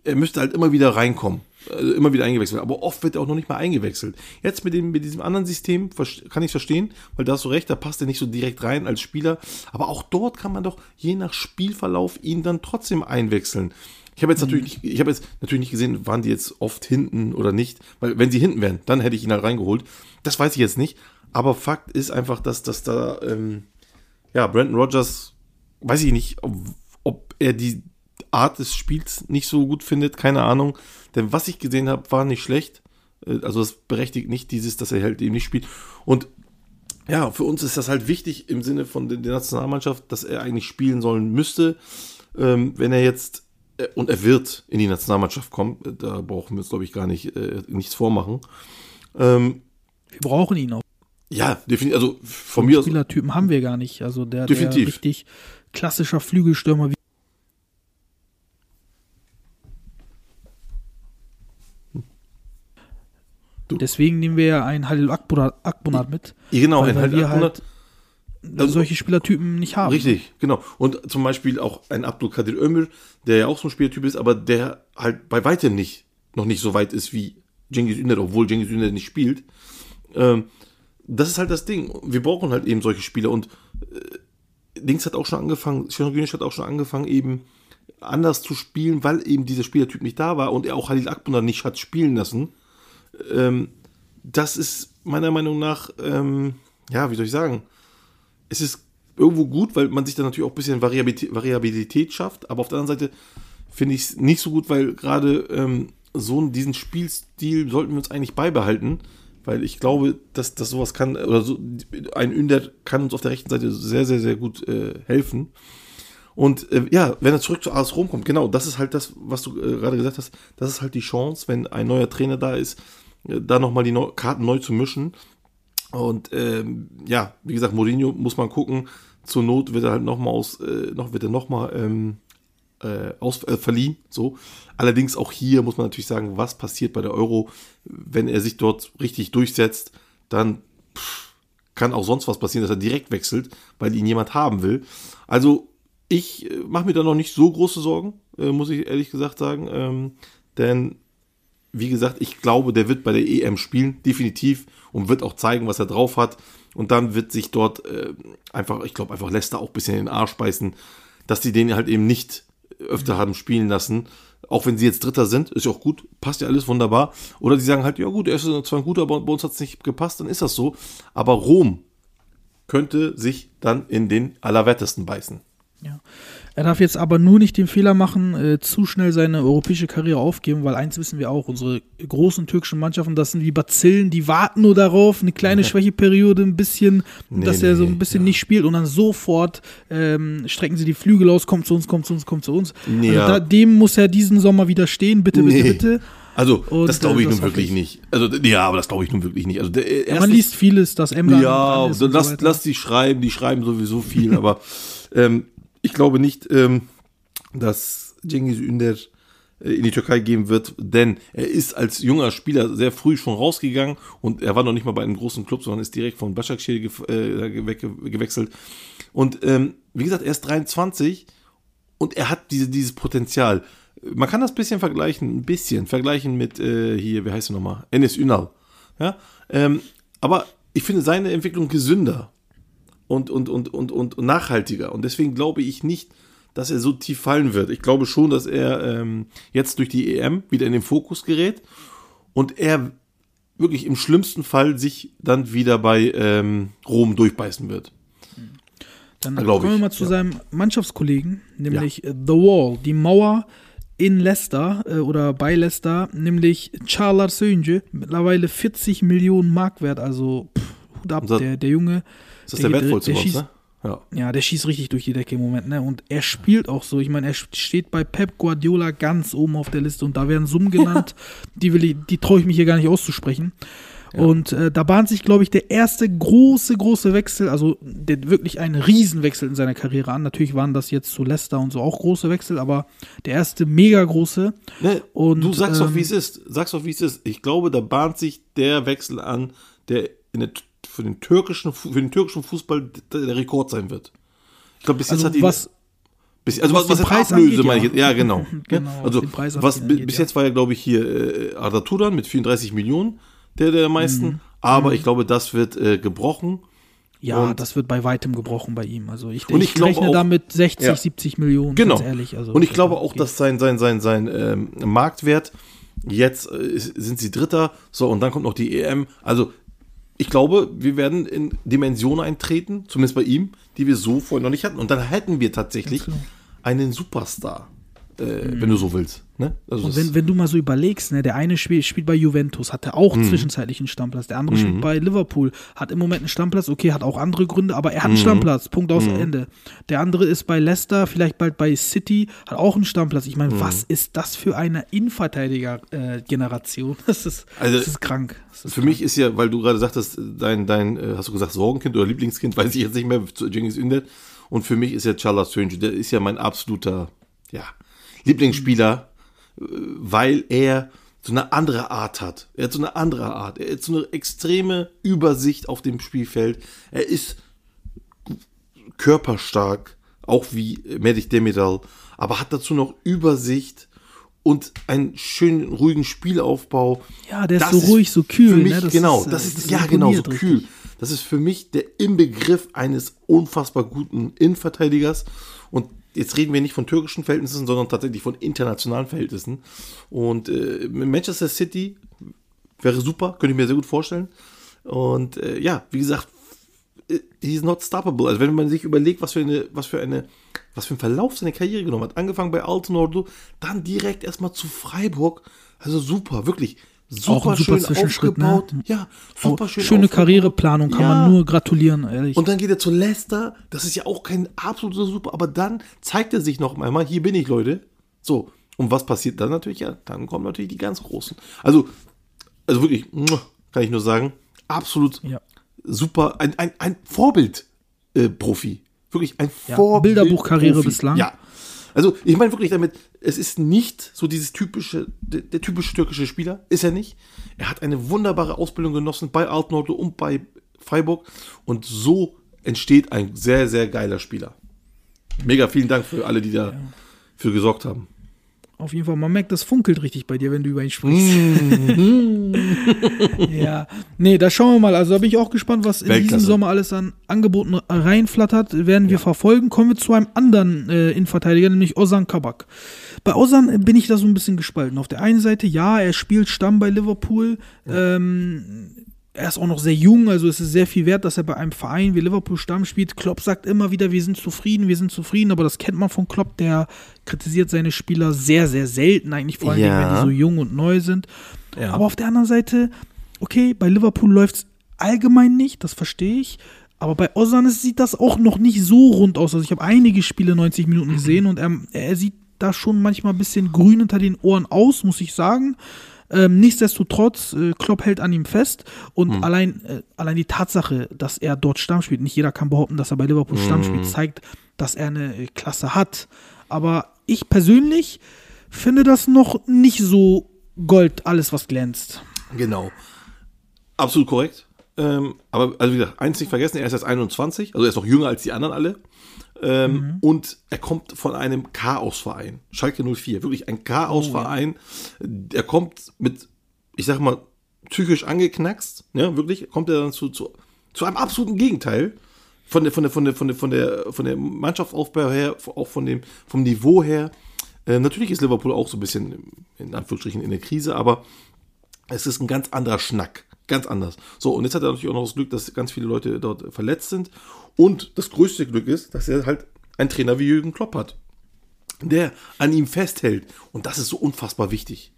S2: er müsste halt immer wieder reinkommen, also immer wieder eingewechselt. Aber oft wird er auch noch nicht mal eingewechselt. Jetzt mit, dem, mit diesem anderen System kann ich verstehen, weil da hast du recht, da passt er nicht so direkt rein als Spieler. Aber auch dort kann man doch je nach Spielverlauf ihn dann trotzdem einwechseln. Ich habe jetzt natürlich nicht, ich habe jetzt natürlich nicht gesehen, waren die jetzt oft hinten oder nicht, weil wenn sie hinten wären, dann hätte ich ihn halt reingeholt. Das weiß ich jetzt nicht. Aber Fakt ist einfach, dass, dass da, ähm, ja, Brandon Rogers, weiß ich nicht, ob, ob er die Art des Spiels nicht so gut findet, keine Ahnung. Denn was ich gesehen habe, war nicht schlecht. Äh, Also das berechtigt nicht dieses, dass er halt eben nicht spielt. Und ja, für uns ist das halt wichtig im Sinne von der Nationalmannschaft, dass er eigentlich spielen sollen müsste. Ähm, wenn er jetzt, äh, und er wird in die Nationalmannschaft kommen, äh, da brauchen wir uns, glaube ich, gar nicht nichts vormachen. Ähm,
S1: wir brauchen ihn auch.
S2: ja, definitiv, also von mir aus,
S1: Spielertypen haben wir gar nicht. Also der, der richtig klassischer Flügelstürmer.
S2: Du-
S1: Deswegen nehmen wir ja einen Halil Akbonat Akbonat mit,
S2: genau,
S1: weil,
S2: ein
S1: weil wir
S2: 800,
S1: halt solche Spielertypen nicht haben.
S2: Richtig, genau. Und zum Beispiel auch ein Abdul Kadir Ömür, der ja auch so ein Spielertyp ist, aber der halt bei weitem nicht, noch nicht so weit ist wie Cengiz Ünder, obwohl Cengiz Ünder nicht spielt. Ähm, das ist halt das Ding. Wir brauchen halt eben solche Spieler und äh, Dings hat auch schon angefangen, Güneş hat auch schon angefangen, eben anders zu spielen, weil eben dieser Spielertyp nicht da war und er auch Halil Akbunar nicht hat spielen lassen. Ähm, das ist meiner Meinung nach, ähm, ja, wie soll ich sagen, es ist irgendwo gut, weil man sich dann natürlich auch ein bisschen Variabilität, Variabilität schafft, aber auf der anderen Seite finde ich es nicht so gut, weil gerade ähm, so diesen Spielstil sollten wir uns eigentlich beibehalten, weil ich glaube, dass, dass sowas kann, oder so, ein Ünder kann uns auf der rechten Seite sehr, sehr, sehr gut äh, helfen. Und äh, ja, wenn er zurück zu AS Rom kommt, genau, das ist halt das, was du äh, gerade gesagt hast, das ist halt die Chance, wenn ein neuer Trainer da ist, da nochmal die Neu Karten neu zu mischen. Und ähm, ja, wie gesagt, Mourinho muss man gucken. Zur Not wird er halt nochmal aus, äh, noch wird er nochmal ähm, äh, aus, äh, verliehen. So. Allerdings auch hier muss man natürlich sagen, was passiert bei der Euro, wenn er sich dort richtig durchsetzt, dann pff, kann auch sonst was passieren, dass er direkt wechselt, weil ihn jemand haben will. Also ich äh, mache mir da noch nicht so große Sorgen, äh, muss ich ehrlich gesagt sagen. Ähm, denn wie gesagt, ich glaube, der wird bei der EM spielen, definitiv, und wird auch zeigen, was er drauf hat. Und dann wird sich dort äh, einfach, ich glaube, einfach Leicester auch ein bisschen in den Arsch beißen, dass die den halt eben nicht öfter haben spielen lassen. Auch wenn sie jetzt Dritter sind, ist ja auch gut, passt ja alles wunderbar. Oder die sagen halt, ja gut, er ist zwar ein guter, aber bei uns hat es nicht gepasst, dann ist das so. Aber Rom könnte sich dann in den Allerwertesten beißen.
S1: Ja. Er darf jetzt aber nur nicht den Fehler machen, äh, zu schnell seine europäische Karriere aufgeben, weil eins wissen wir auch, unsere großen türkischen Mannschaften, das sind wie Bazillen, die warten nur darauf, eine kleine Schwächeperiode, ein bisschen,
S2: Nee,
S1: dass er so
S2: nee,
S1: ein bisschen
S2: ja.
S1: nicht spielt und dann sofort ähm, strecken sie die Flügel aus, kommt zu uns, kommt zu uns, kommt zu uns.
S2: Nee,
S1: also
S2: ja.
S1: da, dem muss er diesen Sommer widerstehen, bitte, bitte,
S2: Nee.
S1: bitte.
S2: Also,
S1: Und,
S2: das glaube ich
S1: äh, das
S2: nun wirklich
S1: ich.
S2: nicht. Also, ja, aber das glaube ich nun wirklich nicht. Also, der,
S1: Ja, man liest vieles, dass Emre
S2: Ja,
S1: ist
S2: so,
S1: so
S2: lass,
S1: weiter.
S2: lass die schreiben, die schreiben sowieso viel, aber ähm, ich glaube nicht, ähm, dass Cengiz Ünder äh, in die Türkei gehen wird, denn er ist als junger Spieler sehr früh schon rausgegangen und er war noch nicht mal bei einem großen Club, sondern ist direkt von Başakşehir gef- äh, weg, gewechselt. Und ähm, wie gesagt, er ist 23 und er hat diese, dieses Potenzial. Man kann das ein bisschen vergleichen, ein bisschen vergleichen mit äh, hier, wie heißt er nochmal? Enes Ünal. Ja? Ähm, aber ich finde seine Entwicklung gesünder und, und, und, und, und nachhaltiger. Und deswegen glaube ich nicht, dass er so tief fallen wird. Ich glaube schon, dass er ähm, jetzt durch die EM wieder in den Fokus gerät und er wirklich im schlimmsten Fall sich dann wieder bei ähm, Rom durchbeißen wird.
S1: Dann kommen wir
S2: ich,
S1: mal zu
S2: ja.
S1: seinem Mannschaftskollegen, nämlich äh, The Wall, die Mauer in Leicester äh, oder bei Leicester, nämlich Charles Sönge, mittlerweile 40 Millionen Mark wert, also pff, Hut ab, der, der Junge.
S2: Ist das der,
S1: geht-
S2: wertvollste
S1: der schießt,
S2: ne? Ja.
S1: Ja, der schießt richtig durch die Decke im Moment, ne? Und er spielt auch so. Ich meine, er steht bei Pep Guardiola ganz oben auf der Liste und da werden Summen genannt, die will ich, die traue ich mich hier gar nicht auszusprechen. Und äh, da bahnt sich, glaube ich, der erste große, große Wechsel, also der, wirklich ein Riesenwechsel in seiner Karriere an. Natürlich waren das jetzt zu Leicester und so auch große Wechsel, aber der erste mega große.
S2: Ne,
S1: Und,
S2: du sagst doch,
S1: ähm,
S2: wie es ist. Sagst doch, wie es ist. Ich glaube, da bahnt sich der Wechsel an, der, in der für, den türkischen, für den türkischen Fußball der, Rekord sein wird. Ich glaube, bis jetzt
S1: Also
S2: hat die.
S1: was,
S2: bis, also
S1: was
S2: was, was
S1: Preis
S2: Ablöse,
S1: angeht,
S2: meine ich
S1: ja.
S2: jetzt. Ja, genau.
S1: Genau,
S2: also,
S1: was angeht,
S2: bi- bis jetzt war ja, glaube ich, hier äh, Arda Turan mit 34 Millionen, der der meisten.
S1: Mhm.
S2: Aber ich glaube, das wird äh, gebrochen.
S1: ja,
S2: und-
S1: das wird bei weitem gebrochen bei ihm. Also ich,
S2: Und ich
S1: ich rechne
S2: auch-
S1: damit 60,
S2: Ja.
S1: 70 Millionen,
S2: Genau.
S1: ganz ehrlich. Also,
S2: und ich glaube auch,
S1: okay.
S2: dass sein, sein, sein, sein ähm, Marktwert, jetzt äh, sind sie Dritter, so, und dann kommt noch die EM. Also, ich glaube, wir werden in Dimensionen eintreten, zumindest bei ihm, die wir so vorher noch nicht hatten. Und dann hätten wir tatsächlich
S1: genau.
S2: einen Superstar, äh, wenn du so willst. Ne? Also
S1: Und wenn, wenn du mal so überlegst, ne, der eine spielt, spielt bei Juventus, hat er auch
S2: Mhm.
S1: zwischenzeitlich einen Stammplatz, der andere spielt bei Liverpool, hat im Moment einen Stammplatz, okay, hat auch andere Gründe, aber er
S2: Mhm.
S1: hat einen Stammplatz, Punkt aus Ende. Der andere ist bei Leicester, vielleicht bald bei City, hat auch einen Stammplatz. Ich meine,
S2: Mhm.
S1: was ist das für eine Innenverteidiger-Generation? das, ist,
S2: Also,
S1: das ist krank. Das ist
S2: Für mich ist ja, weil du gerade sagtest, dein, dein, äh, hast du gesagt, Sorgenkind oder Lieblingskind, weiß ich jetzt nicht mehr, zu Cengiz Ünder. Und für mich ist ja Charles Sönge, der ist ja mein absoluter, ja, Lieblingsspieler, äh, weil er so eine andere Art hat. Er hat so eine andere Art. Er hat so eine extreme Übersicht auf dem Spielfeld. Er ist körperstark, auch wie Medic Demiral, aber hat dazu noch Übersicht und einen schönen, ruhigen Spielaufbau.
S1: Ja, der ist
S2: Das
S1: so ruhig, so kühl,
S2: Für mich,
S1: ne? Das
S2: genau,
S1: ist, äh,
S2: das ist,
S1: das
S2: ja genau, so
S1: imponiert
S2: kühl.
S1: richtig.
S2: Das ist für mich der Inbegriff eines unfassbar guten Innenverteidigers. Und jetzt reden wir nicht von türkischen Verhältnissen, sondern tatsächlich von internationalen Verhältnissen. Und äh, Manchester City wäre super, könnte ich mir sehr gut vorstellen. Und äh, ja, wie gesagt, äh, he's not stoppable. Also wenn man sich überlegt, was für eine, was für eine, was für einen Verlauf seine Karriere genommen hat, angefangen bei Altenordo, dann direkt erstmal zu Freiburg. Also super, wirklich. Super,
S1: super
S2: schön
S1: Zwischenschritt, ne?
S2: aufgebaut. Ja, super
S1: Oh,
S2: schön
S1: schöne
S2: aufgebaut.
S1: Karriereplanung, kann
S2: Ja.
S1: man nur gratulieren, ehrlich.
S2: Und dann geht er zu Leicester. Das ist ja auch kein absoluter Super. Aber dann zeigt er sich noch einmal, hier bin ich, Leute. So. Und was passiert dann natürlich? Ja, dann kommen natürlich die ganz Großen. Also, also wirklich, kann ich nur sagen, absolut
S1: Ja.
S2: super. Ein, ein, ein Vorbild-Profi. Wirklich ein
S1: Ja,
S2: Vorbild.
S1: Bilderbuchkarriere bislang.
S2: Ja. Also, ich meine wirklich damit, es ist nicht so dieses typische, der, der typische türkische Spieler, ist er nicht. Er hat eine wunderbare Ausbildung genossen bei Altnordo und bei Freiburg und so entsteht ein sehr, sehr geiler Spieler. Mega, vielen Dank für alle, die da für gesorgt haben.
S1: Auf jeden Fall, man merkt, das funkelt richtig bei dir, wenn du über ihn sprichst. ja, nee, da schauen wir mal. Also da bin ich auch gespannt, was in
S2: Weltklasse.
S1: diesem Sommer alles an Angeboten reinflattert. Werden wir verfolgen. Kommen wir zu einem anderen äh, Innenverteidiger, nämlich Ozan Kabak. Bei Ozan bin ich da so ein bisschen gespalten. Auf der einen Seite, ja, er spielt Stamm bei Liverpool. Ähm, er ist auch noch sehr jung, also es ist sehr viel wert, dass er bei einem Verein wie Liverpool Stamm spielt. Klopp sagt immer wieder, wir sind zufrieden, wir sind zufrieden, aber das kennt man von Klopp, der kritisiert seine Spieler sehr, sehr selten, eigentlich vor allem,
S2: Ja.
S1: wenn die so jung und neu sind.
S2: Ja.
S1: Aber auf der anderen Seite, okay, bei Liverpool läuft es allgemein nicht, das verstehe ich. Aber bei Ozan sieht das auch noch nicht so rund aus. Also ich habe einige Spiele 90 Minuten gesehen und er, er sieht da schon manchmal ein bisschen grün hinter den Ohren aus, muss ich sagen. Ähm, nichtsdestotrotz, äh, Klopp hält an ihm fest und allein, äh, allein die Tatsache, dass er dort Stamm spielt, nicht jeder kann behaupten, dass er bei Liverpool Stamm spielt, zeigt, dass er eine äh, Klasse hat. Aber ich persönlich finde das noch nicht so Gold, alles was glänzt.
S2: Genau. Absolut korrekt. Ähm, aber, also wie gesagt, eins nicht vergessen, er ist jetzt 21, also er ist noch jünger als die anderen alle. Ähm, Und er kommt von einem Chaosverein. Schalke 04, wirklich ein Chaosverein. Er kommt mit, ich sag mal, psychisch angeknackst, ja, wirklich, kommt er dann zu, zu, zu einem absoluten Gegenteil. Von der, von der, von der, von der, von der, von der Mannschaftsaufbau her, auch von dem, vom Niveau her. Äh, natürlich ist Liverpool auch so ein bisschen in Anführungsstrichen in der Krise, aber Es ist ein ganz anderer Schnack. Ganz anders. So, und jetzt hat er natürlich auch noch das Glück, dass ganz viele Leute dort verletzt sind. Und das größte Glück ist, dass er halt einen Trainer wie Jürgen Klopp hat, der an ihm festhält. Und das ist so unfassbar wichtig.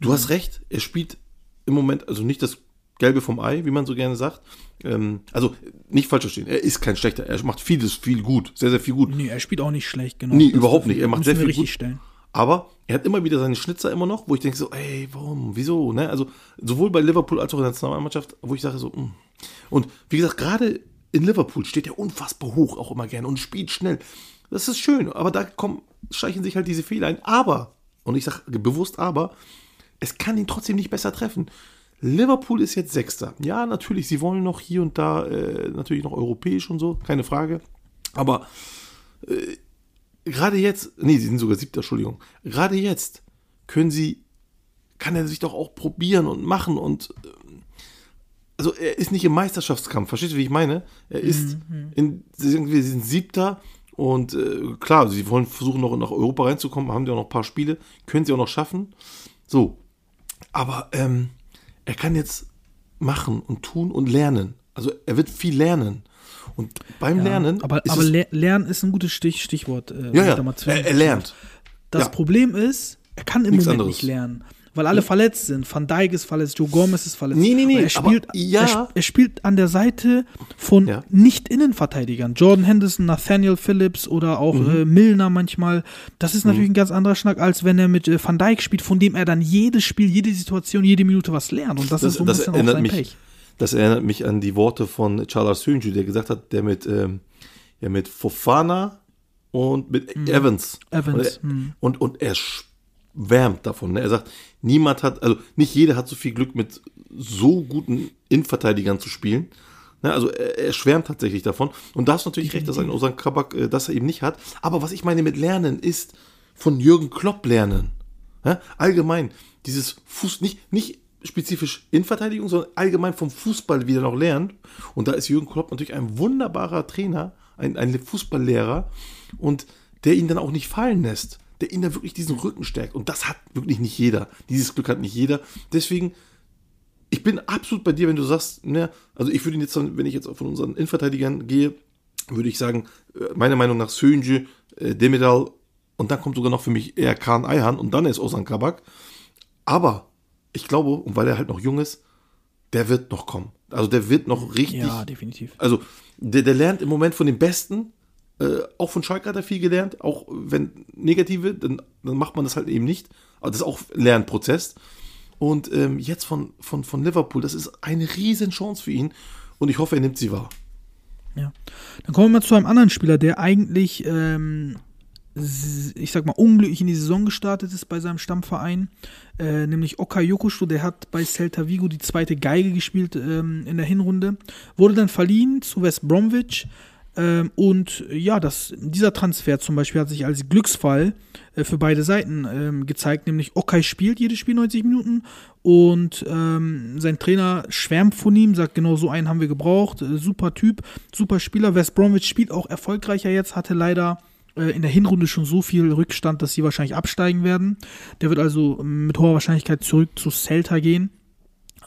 S2: Du hast recht, er spielt im Moment, also nicht das Gelbe vom Ei, wie man so gerne sagt. Ähm, also nicht falsch verstehen, er ist kein schlechter, er macht vieles viel gut, sehr, sehr viel gut.
S1: Nee, er spielt auch nicht schlecht, genau.
S2: Nee,
S1: Das-
S2: überhaupt nicht. Er macht sehr viel
S1: richtig
S2: gut.
S1: stellen.
S2: Aber er hat immer wieder seine Schnitzer immer noch, wo ich denke so, ey, warum, wieso, ne? Also sowohl bei Liverpool als auch in der Nationalmannschaft, wo ich sage so, mh. und wie gesagt, gerade in Liverpool steht er unfassbar hoch auch immer gerne und spielt schnell. Das ist schön, aber da kommen, schleichen sich halt diese Fehler ein. Aber, und ich sage bewusst aber, es kann ihn trotzdem nicht besser treffen. Liverpool ist jetzt Sechster. Ja, natürlich, sie wollen noch hier und da, äh, natürlich noch europäisch und so, keine Frage. Aber gerade jetzt, nee, sie sind sogar siebter, Entschuldigung. Gerade jetzt können sie, kann er sich doch auch probieren und machen und ähm, also er ist nicht im Meisterschaftskampf, verstehst du, wie ich meine? Er ist in, sie sind, wir sind siebter und äh, klar, sie wollen versuchen noch nach Europa reinzukommen, haben ja auch noch ein paar Spiele, können sie auch noch schaffen. So, aber ähm, er kann jetzt machen und tun und lernen. Also er wird viel lernen. Und beim Lernen
S1: aber aber le lernen ist ein gutes Stich, Stichwort. Äh,
S2: ja, ja,
S1: da mal zwischen-
S2: er, er lernt.
S1: Das
S2: Ja.
S1: Problem ist, er kann im
S2: Nichts
S1: Moment
S2: anderes.
S1: nicht lernen, weil alle verletzt sind. Van Dijk ist verletzt, Joe Gomez ist verletzt.
S2: Nee, nee, nee,
S1: Er
S2: aber
S1: spielt,
S2: ja.
S1: er, er spielt an der Seite von
S2: Ja.
S1: Nicht-Innenverteidigern. Jordan Henderson, Nathaniel Phillips oder auch
S2: Mhm.
S1: äh, Milner manchmal. Das ist natürlich ein ganz anderer Schnack, als wenn er mit äh, Van Dijk spielt, von dem er dann jedes Spiel, jede Situation, jede Minute was lernt. Und das,
S2: Das-
S1: ist so ein
S2: das
S1: bisschen auch
S2: erinnert
S1: sein
S2: mich-
S1: Pech.
S2: Das erinnert mich an die Worte von Charles Sönju, der gesagt hat, der mit, ähm, ja, mit Fofana und mit Evans.
S1: Mhm. Evans,
S2: Und er,
S1: hm.
S2: und, und er schwärmt davon. Ne? Er sagt, niemand hat, also nicht jeder hat so viel Glück, mit so guten Innenverteidigern zu spielen. Ne? Also er, er schwärmt tatsächlich davon. Und da hast du natürlich recht, dass ein Osan Kabak äh, das er eben nicht hat. Aber was ich meine mit Lernen ist, von Jürgen Klopp lernen. Ja? Allgemein, dieses Fuß, nicht, nicht spezifisch Innenverteidigung, sondern allgemein vom Fußball wieder noch lernen. Und da ist Jürgen Klopp natürlich ein wunderbarer Trainer, ein, ein Fußballlehrer und der ihn dann auch nicht fallen lässt, der ihn dann wirklich diesen Rücken stärkt. Und das hat wirklich nicht jeder. Dieses Glück hat nicht jeder. Deswegen, ich bin absolut bei dir, wenn du sagst, ne, also ich würde ihn jetzt, wenn ich jetzt von unseren Innenverteidigern gehe, würde ich sagen, äh, meiner Meinung nach Sönje, äh, Demedal und dann kommt sogar noch für mich eher Kahn Eihan und dann ist Osan Kabak. Aber ich glaube, und weil er halt noch jung ist, der wird noch kommen. Also der wird noch richtig.
S1: Ja, definitiv.
S2: Also der, der lernt im Moment von den Besten. Äh, auch von Schalke hat er viel gelernt. Auch wenn negative, dann, dann macht man das halt eben nicht. Aber das ist auch ein Lernprozess. Und ähm, jetzt von, von, von Liverpool, das ist eine riesen Chance für ihn. Und ich hoffe, er nimmt sie wahr.
S1: Ja. Dann kommen wir mal zu einem anderen Spieler, der eigentlich, ähm, ich sag mal, unglücklich in die Saison gestartet ist bei seinem Stammverein, äh, nämlich Oka Yokusho, der hat bei Celta Vigo die zweite Geige gespielt ähm, in der Hinrunde, wurde dann verliehen zu West Bromwich. Ähm, und ja, das, dieser Transfer zum Beispiel hat sich als Glücksfall äh, für beide Seiten ähm, gezeigt, nämlich Okay spielt jedes Spiel 90 Minuten und ähm, sein Trainer schwärmt von ihm, sagt genau so einen haben wir gebraucht, äh, super Typ, super Spieler. West Bromwich spielt auch erfolgreicher jetzt, hatte leider äh, in der Hinrunde schon so viel Rückstand, dass sie wahrscheinlich absteigen werden. Der wird also mit hoher Wahrscheinlichkeit zurück zu Celta gehen.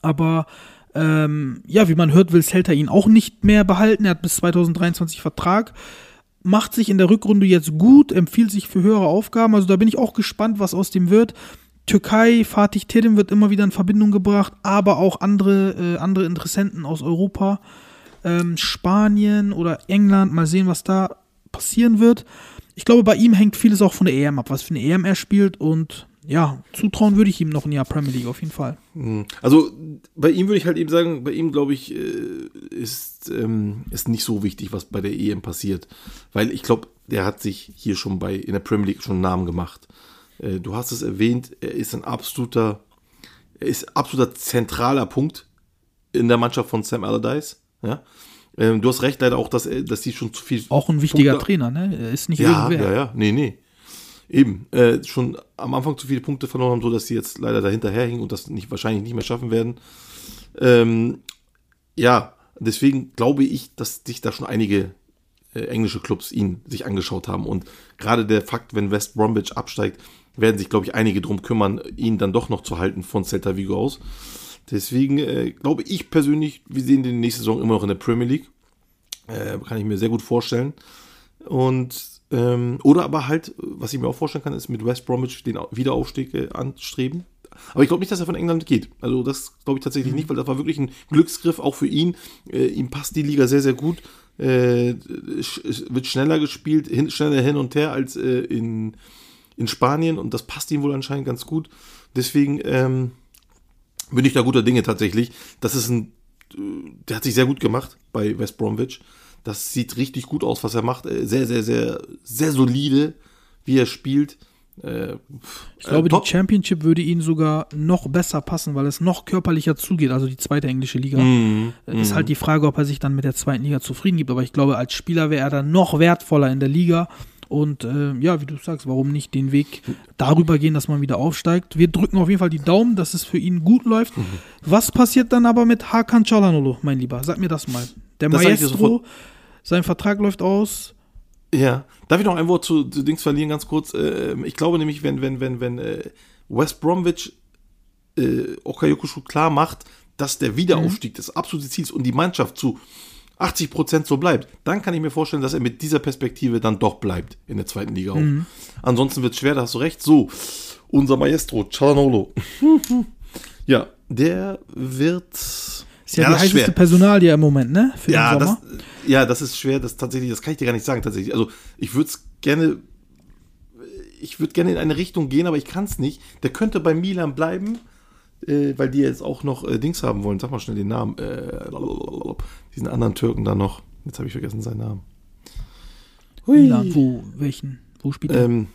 S1: Aber ähm, ja, wie man hört, will Celta ihn auch nicht mehr behalten. Er hat bis 2023 Vertrag. Macht sich in der Rückrunde jetzt gut, empfiehlt sich für höhere Aufgaben. Also da bin ich auch gespannt, was aus dem wird. Türkei, Fatih Terim wird immer wieder in Verbindung gebracht, aber auch andere, äh, andere Interessenten aus Europa. Ähm, Spanien oder England, mal sehen, was da passieren wird. Ich glaube, bei ihm hängt vieles auch von der EM ab, was für eine EM er spielt. Und ja, zutrauen würde ich ihm noch ein Jahr Premier League auf jeden Fall.
S2: Also bei ihm würde ich halt eben sagen, bei ihm glaube ich, äh, ist, ähm, ist nicht so wichtig, was bei der EM passiert. Weil ich glaube, der hat sich hier schon bei in der Premier League schon einen Namen gemacht. Äh, du hast es erwähnt, er ist ein absoluter, er ist absoluter zentraler Punkt in der Mannschaft von Sam Allardyce. Ja? Ähm, du hast recht, leider auch, dass, dass die schon zu viel.
S1: Auch ein wichtiger
S2: Punkte-
S1: Trainer, ne? Er ist nicht
S2: ja,
S1: irgendwer.
S2: ja, ja, nee, nee. Eben, äh, schon am Anfang zu viele Punkte verloren haben, so dass sie jetzt leider dahinter hingen und das nicht, wahrscheinlich nicht mehr schaffen werden. Ähm, ja, deswegen glaube ich, dass sich da schon einige äh, englische Clubs ihn sich angeschaut haben und gerade der Fakt, wenn West Bromwich absteigt, werden sich, glaube ich, einige drum kümmern, ihn dann doch noch zu halten von Celta Vigo aus. Deswegen äh, glaube ich persönlich, wir sehen den nächste Saison immer noch in der Premier League. Äh, kann ich mir sehr gut vorstellen. Und ähm, oder aber halt, was ich mir auch vorstellen kann, ist mit West Bromwich den Wiederaufstieg äh, anstreben. Aber ich glaube nicht, dass er von England geht. Also das glaube ich tatsächlich nicht, weil das war wirklich ein Glücksgriff auch für ihn. Äh, ihm passt die Liga sehr, sehr gut. Äh, es wird schneller gespielt, hin, schneller hin und her als äh, in, in Spanien und das passt ihm wohl anscheinend ganz gut. Deswegen ähm, bin ich da guter Dinge tatsächlich. Das ist ein, äh, der hat sich sehr gut gemacht bei West Bromwich. Das sieht richtig gut aus, was er macht. Äh, Sehr, sehr, sehr, sehr solide, wie er spielt. Äh,
S1: Ich glaube,
S2: top.
S1: die Championship würde ihnen sogar noch besser passen, weil es noch körperlicher zugeht, also die zweite englische Liga.
S2: Mhm,
S1: Ist halt die Frage, ob er sich dann mit der zweiten Liga zufrieden gibt. Aber ich glaube, als Spieler wäre er dann noch wertvoller in der Liga. Und äh, ja, wie du sagst, warum nicht den Weg darüber gehen, dass man wieder aufsteigt? Wir drücken auf jeden Fall die Daumen, dass es für ihn gut läuft.
S2: Mhm.
S1: Was passiert dann aber mit Hakan Çalhanoğlu, mein Lieber? Sag mir das mal. Der
S2: Das
S1: Maestro, sein Vertrag läuft aus.
S2: Ja, darf ich noch ein Wort zu, zu Dings verlieren, ganz kurz? Ähm, ich glaube nämlich, wenn, wenn, wenn, wenn äh, West Bromwich äh, Okayokushu klar macht, dass der Wiederaufstieg das absolute Ziel ist und die Mannschaft zu 80% so bleibt, dann kann ich mir vorstellen, dass er mit dieser Perspektive dann doch bleibt in der zweiten Liga auch. Ansonsten wird es schwer, da hast du recht. So, unser Maestro, Cialanolo. ja, der wird.
S1: Ist ja,
S2: das
S1: die heißeste Personalie im Moment, ne? Für
S2: ja,
S1: den
S2: das,
S1: Sommer.
S2: ja, das ist schwer, das tatsächlich, das kann ich dir gar nicht sagen, tatsächlich. Also, ich würde es gerne, ich würde gerne in eine Richtung gehen, aber ich kann es nicht. Der könnte bei Milan bleiben, äh, weil die jetzt auch noch äh, Dings haben wollen. Sag mal schnell den Namen. Äh, diesen anderen Türken da noch. Jetzt habe ich vergessen seinen Namen.
S1: Milan, wo, welchen? Wo spielt er?
S2: Ähm,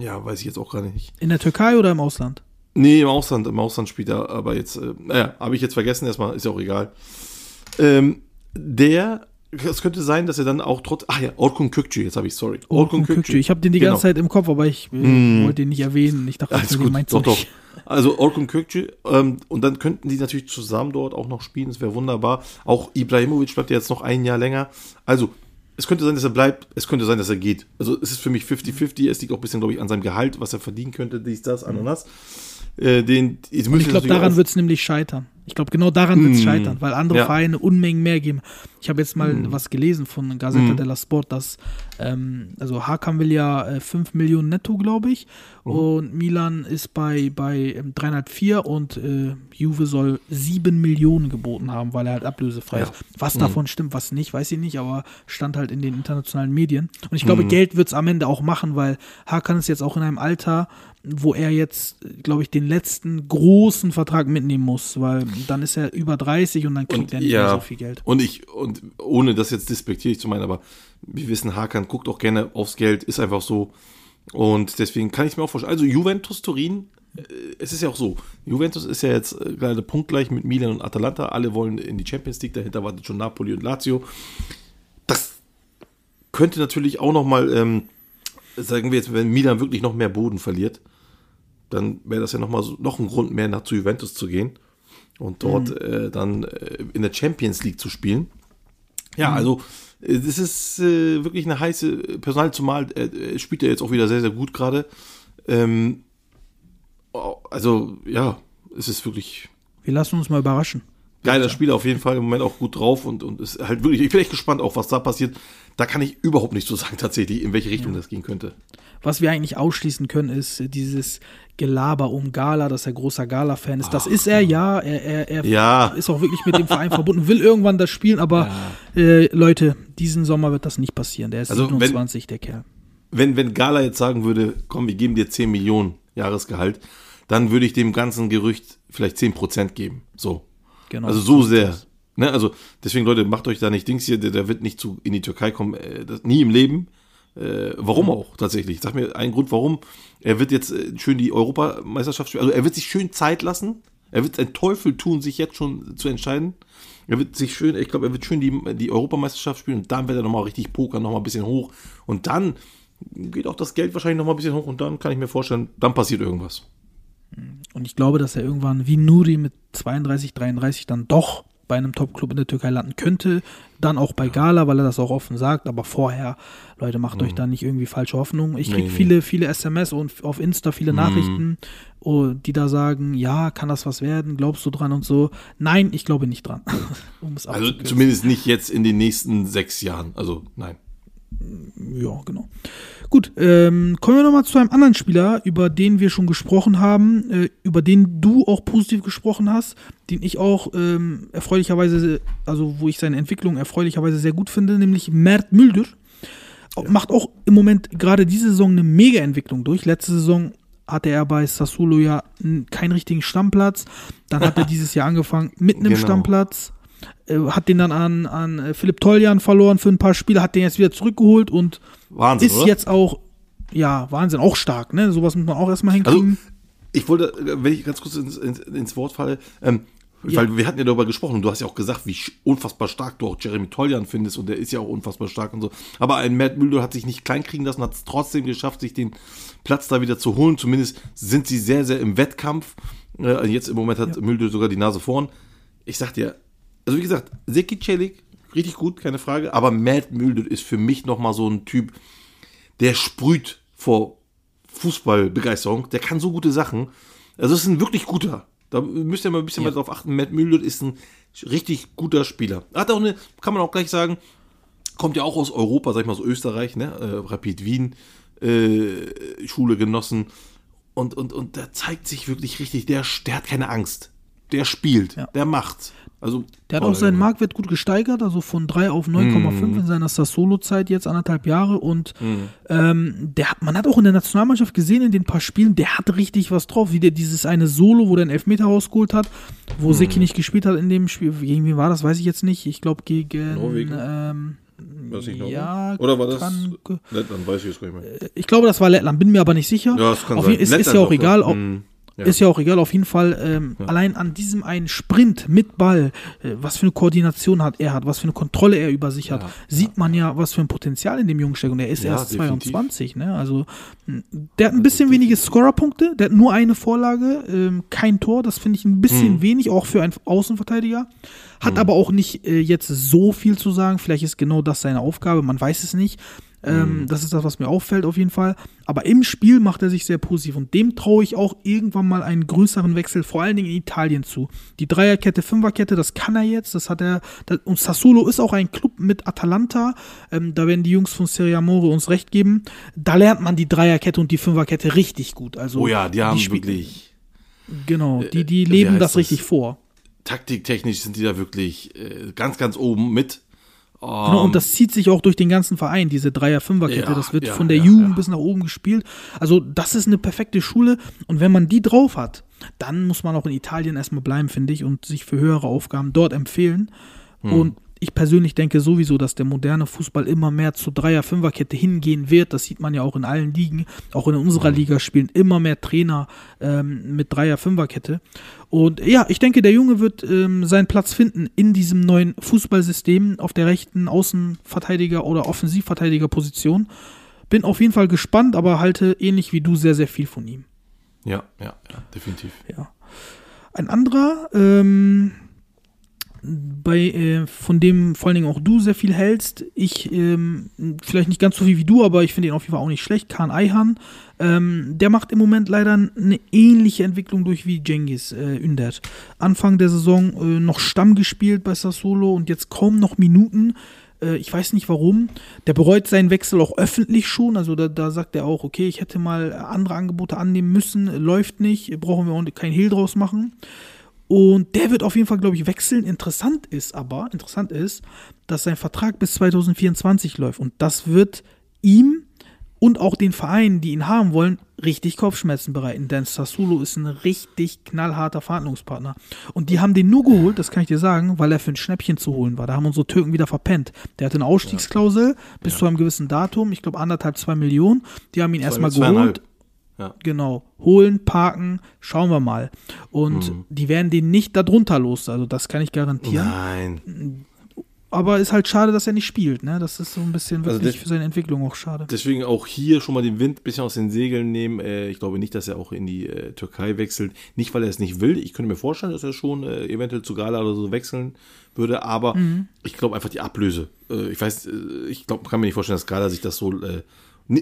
S2: ja, weiß ich jetzt auch gerade nicht.
S1: In der Türkei oder im Ausland?
S2: Nee, im Ausland, im Ausland spielt er, aber jetzt, äh, naja, habe ich jetzt vergessen, erstmal, ist ja auch egal. Ähm, der, es könnte sein, dass er dann auch trotz, ach ja, Orkun Kökçü, jetzt habe ich, sorry.
S1: Orkun Kökçü. Ich habe den die
S2: Genau.
S1: ganze Zeit im Kopf, aber ich äh,
S2: Mm.
S1: wollte den nicht erwähnen. Ich dachte,
S2: Alles gut,
S1: meinst
S2: doch,
S1: du
S2: doch.
S1: nicht.
S2: Also Orkun Kökçü, ähm, und dann könnten die natürlich zusammen dort auch noch spielen, das wäre wunderbar. Auch Ibrahimovic bleibt ja jetzt noch ein Jahr länger. Also, es könnte sein, dass er bleibt, es könnte sein, dass er geht. Also, es ist für mich 50-50, es liegt auch ein bisschen, glaube ich, an seinem Gehalt, was er verdienen könnte, dies, das, Ananas. Äh, den,
S1: ich glaube, daran wird es nämlich scheitern. Ich glaube, genau daran wird es
S2: Mm.
S1: scheitern, weil andere
S2: Ja.
S1: Vereine Unmengen mehr geben. Ich habe jetzt mal
S2: Mm.
S1: was gelesen von Gazzetta
S2: Mm.
S1: della Sport, dass, ähm, also Hakan will ja äh, 5 Millionen netto, glaube ich,
S2: Mhm.
S1: und Milan ist bei, bei ähm, 304 und äh, Juve soll 7 Millionen geboten haben, weil er halt ablösefrei
S2: Ja.
S1: ist. Was davon stimmt, was nicht, weiß ich nicht, aber stand halt in den internationalen Medien. Und ich glaube. Geld wird es am Ende auch machen, weil Hakan ist jetzt auch in einem Alter, wo er jetzt, glaube ich, den letzten großen Vertrag mitnehmen muss, weil dann ist er über 30 und dann kriegt
S2: Und
S1: er nicht
S2: ja.
S1: mehr so viel Geld.
S2: Und ich, und ohne das jetzt despektierlich zu meinen, aber wir wissen, Hakan guckt auch gerne aufs Geld, ist einfach so. Und deswegen kann ich es mir auch vorstellen. Also Juventus Turin, äh, es ist ja auch so, Juventus ist ja jetzt äh, gerade punktgleich mit Milan und Atalanta. Alle wollen in die Champions League, dahinter wartet schon Napoli und Lazio. Das könnte natürlich auch nochmal, ähm, sagen wir jetzt, wenn Milan wirklich noch mehr Boden verliert, dann wäre das ja nochmal so, noch ein Grund mehr nach zu Juventus zu gehen und dort äh, dann äh, in der Champions League zu spielen. Ja, also äh, das ist äh, wirklich eine heiße Personal, zumal äh, äh, spielt er jetzt auch wieder sehr, sehr gut gerade. Ähm, oh, also ja, es ist wirklich
S1: Wir lassen uns mal überraschen.
S2: geiler Spieler auf jeden Fall im Moment auch gut drauf und, und ist halt wirklich, ich bin echt gespannt auch, was da passiert. Da kann ich überhaupt nicht so sagen tatsächlich, in welche Richtung das gehen könnte.
S1: Was wir eigentlich ausschließen können, ist dieses Gelaber um Gala, dass er großer Gala-Fan ist. Das ist er, ja. Er, er, er
S2: Ja.
S1: ist auch wirklich mit dem Verein verbunden, will irgendwann das spielen, aber äh, Leute, diesen Sommer wird das nicht passieren. Der ist
S2: Also, wenn-
S1: 27, der Kerl.
S2: wenn, wenn Gala jetzt sagen würde, komm, wir geben dir 10 Millionen Jahresgehalt, dann würde ich dem ganzen Gerücht vielleicht 10 Prozent geben. So.
S1: Genau.
S2: Also so sehr. Ne? Also deswegen, Leute, macht euch da nicht Dings hier, der, der wird nicht zu, in die Türkei kommen, äh, das, nie im Leben. Äh, warum auch tatsächlich? Sag mir einen Grund, warum. Er wird jetzt äh, schön die Europameisterschaft spielen. Also er wird sich schön Zeit lassen. Er wird einen Teufel tun, sich jetzt schon zu entscheiden. Er wird sich schön, ich glaube, er wird schön die, die Europameisterschaft spielen und dann wird er nochmal richtig pokern, nochmal ein bisschen hoch. Und dann geht auch das Geld wahrscheinlich nochmal ein bisschen hoch und dann kann ich mir vorstellen, dann passiert irgendwas.
S1: Und ich glaube, dass er irgendwann wie Nuri mit 32, 33 dann doch bei einem Top-Club in der Türkei landen könnte. Dann auch bei Gala, weil er das auch offen sagt. Aber vorher, Leute, macht euch da nicht irgendwie falsche Hoffnung. Ich kriege
S2: Mhm. Nee, nee.
S1: viele, viele SMS und auf Insta viele Nachrichten, oh, die da sagen, ja, kann das was werden? Glaubst du dran und so? Nein, ich glaube nicht dran. um
S2: Also zumindest nicht jetzt in den nächsten sechs Jahren. Also nein.
S1: Ja, genau. Gut, ähm, kommen wir nochmal zu einem anderen Spieler, über den wir schon gesprochen haben, äh, über den du auch positiv gesprochen hast, den ich auch ähm, erfreulicherweise, also wo ich seine Entwicklung erfreulicherweise sehr gut finde, nämlich Mert Müldür. Auch- Macht auch im Moment gerade diese Saison eine Mega-Entwicklung durch. Letzte Saison hatte er bei Sassuolo ja keinen richtigen Stammplatz. Dann hat er dieses Jahr angefangen mit einem
S2: Genau.
S1: Stammplatz. Äh, hat den dann an, an äh, Philipp Toljan verloren für ein paar Spiele, hat den jetzt wieder zurückgeholt und
S2: Wahnsinn,
S1: ist
S2: oder?
S1: jetzt auch, ja, Wahnsinn, auch stark, ne? Sowas muss man auch erstmal
S2: Also,
S1: hinkriegen.
S2: ich wollte, äh, wenn ich ganz kurz ins, ins, ins Wort falle, ähm,
S1: Ja.
S2: weil wir hatten ja darüber gesprochen und du hast ja auch gesagt, wie unfassbar stark du auch Jeremy Toljan findest und der ist ja auch unfassbar stark und so. Aber ein Matt Müller hat sich nicht kleinkriegen lassen, hat es trotzdem geschafft, sich den Platz da wieder zu holen. Zumindest sind sie sehr, sehr im Wettkampf. Äh, jetzt im Moment hat Müller sogar die Nase vorn. Ich sag dir, also wie gesagt, Seki Celik, richtig gut, keine Frage, aber Matt Müller ist für mich nochmal so ein Typ, der sprüht vor Fußballbegeisterung. Der kann so gute Sachen. Also es ist ein wirklich guter. Da müsst ihr mal ein bisschen mehr drauf achten. Matt Müller ist ein richtig guter Spieler. Hat auch eine, kann man auch gleich sagen, kommt ja auch aus Europa, sag ich mal so Österreich, ne? Äh, Rapid Wien, äh, Schule genossen. Und, und, und der zeigt sich wirklich richtig, der, der hat keine Angst. Der spielt,
S1: Ja.
S2: der macht. Also,
S1: Der hat auch seinen Marktwert gut gesteigert, also von 3 auf 9,5 in seiner Sassuolo-Zeit, jetzt anderthalb Jahre. Und ähm, der hat, man hat auch in der Nationalmannschaft gesehen, in den paar Spielen, der hat richtig was drauf. Wie der dieses eine Solo, wo der einen Elfmeter rausgeholt hat, wo Seki nicht gespielt hat in dem Spiel. Gegen wen war das, weiß ich jetzt nicht. Ich glaube gegen
S2: Norwegen?
S1: Ähm,
S2: Weiß ich noch,
S1: ja,
S2: Oder war das?
S1: kann
S2: Lettland, weiß ich jetzt gar nicht mehr.
S1: ich glaube, das war Lettland, bin mir aber nicht sicher.
S2: Ja, das kann
S1: auf
S2: sein.
S1: ist, ist ja auch egal. Ob,
S2: Hm, ja.
S1: Ist ja auch egal, auf jeden Fall. Ähm, Allein an diesem einen Sprint mit Ball, äh, was für eine Koordination hat er hat, was für eine Kontrolle er über sich hat,
S2: Ja,
S1: sieht man ja, was für ein Potenzial in dem Jungen steckt. Und er ist
S2: Ja,
S1: erst
S2: definitiv.
S1: 22, ne? Also der hat ein bisschen wenige Scorerpunkte, der hat nur eine Vorlage, ähm, kein Tor. Das finde ich ein bisschen
S2: Mhm.
S1: wenig, auch für einen Außenverteidiger. Hat aber auch nicht äh, jetzt so viel zu sagen. Vielleicht ist genau das seine Aufgabe, man weiß es nicht. Ähm, Das ist das, was mir auffällt auf jeden Fall. Aber im Spiel macht er sich sehr positiv und dem traue ich auch irgendwann mal einen größeren Wechsel, vor allen Dingen in Italien zu. Die Dreierkette, Fünferkette, das kann er jetzt. Das hat er. Das, und Sassuolo ist auch ein Club mit Atalanta. Ähm, da werden die Jungs von Serie Amore uns recht geben. Da lernt man die Dreierkette und die Fünferkette richtig gut. Also
S2: Oh ja, die haben
S1: spielen-
S2: wirklich.
S1: Genau, die, die
S2: äh,
S1: leben das? richtig vor.
S2: Taktiktechnisch sind die da wirklich äh, ganz, ganz oben mit.
S1: Genau,
S2: Ähm,
S1: und das zieht sich auch durch den ganzen Verein, diese Dreier-Fünfer-Kette.
S2: Ja,
S1: das wird
S2: ja,
S1: von der
S2: ja,
S1: Jugend bis nach oben gespielt. Also, das ist eine perfekte Schule. Und wenn man die drauf hat, dann muss man auch in Italien erstmal bleiben, finde ich, und sich für höhere Aufgaben dort empfehlen.
S2: Hm.
S1: Und ich persönlich denke sowieso, dass der moderne Fußball immer mehr zur Dreier-Fünfer-Kette hingehen wird. Das sieht man ja auch in allen Ligen. Auch in unserer
S2: Hm.
S1: Liga spielen immer mehr Trainer ähm, mit Dreier-Fünfer-Kette. Und ja, ich denke, der Junge wird ähm, seinen Platz finden in diesem neuen Fußballsystem auf der rechten Außenverteidiger- oder Offensivverteidigerposition. Bin auf jeden Fall gespannt, aber halte ähnlich wie du sehr, sehr viel von ihm.
S2: ja, ja, ja, definitiv.
S1: Ja. Ein anderer, ähm, bei, äh, von dem vor allen Dingen auch du sehr viel hältst. Ich, ähm, vielleicht nicht ganz so viel wie du, aber ich finde ihn auf jeden Fall auch nicht schlecht. Khan Ayhan, ähm, der macht im Moment leider eine ähnliche Entwicklung durch wie Cengiz äh, Ündert. Anfang der Saison äh, noch Stamm gespielt bei Sassuolo und jetzt kaum noch Minuten. Äh, ich weiß nicht warum. Der bereut seinen Wechsel auch öffentlich schon. Also da, da sagt er auch, okay, ich hätte mal andere Angebote annehmen müssen. Läuft nicht, brauchen wir auch kein Hehl draus machen. Und der wird auf jeden Fall, glaube ich, wechseln. Interessant ist aber, interessant ist, dass sein Vertrag bis 2024 läuft. Und das wird ihm und auch den Vereinen, die ihn haben wollen, richtig Kopfschmerzen bereiten. Denn Sassuolo ist ein richtig knallharter Verhandlungspartner. Und die haben den nur geholt, das kann ich dir sagen, weil er für ein Schnäppchen zu holen war. Da haben unsere Türken wieder verpennt. Der hatte eine Ausstiegsklausel bis zu einem gewissen Datum, ich glaube anderthalb, zwei Millionen. Die haben ihn erstmal geholt.
S2: Ja.
S1: Genau. Holen, parken, schauen wir mal. Und
S2: Mhm.
S1: die werden den nicht darunter los. Also das kann ich garantieren.
S2: Nein.
S1: aber ist halt schade, dass er nicht spielt. Ne? Das ist so ein bisschen
S2: Also
S1: wirklich
S2: das-
S1: für seine Entwicklung auch schade.
S2: Deswegen auch hier schon mal den Wind ein bisschen aus den Segeln nehmen. Äh, ich glaube nicht, dass er auch in die äh, Türkei wechselt. Nicht, weil er es nicht will. Ich könnte mir vorstellen, dass er schon äh, eventuell zu Gala oder so wechseln würde. Aber ich glaube einfach die Ablöse. Ich weiß, ich glaube, kann mir nicht vorstellen, dass Gala sich das so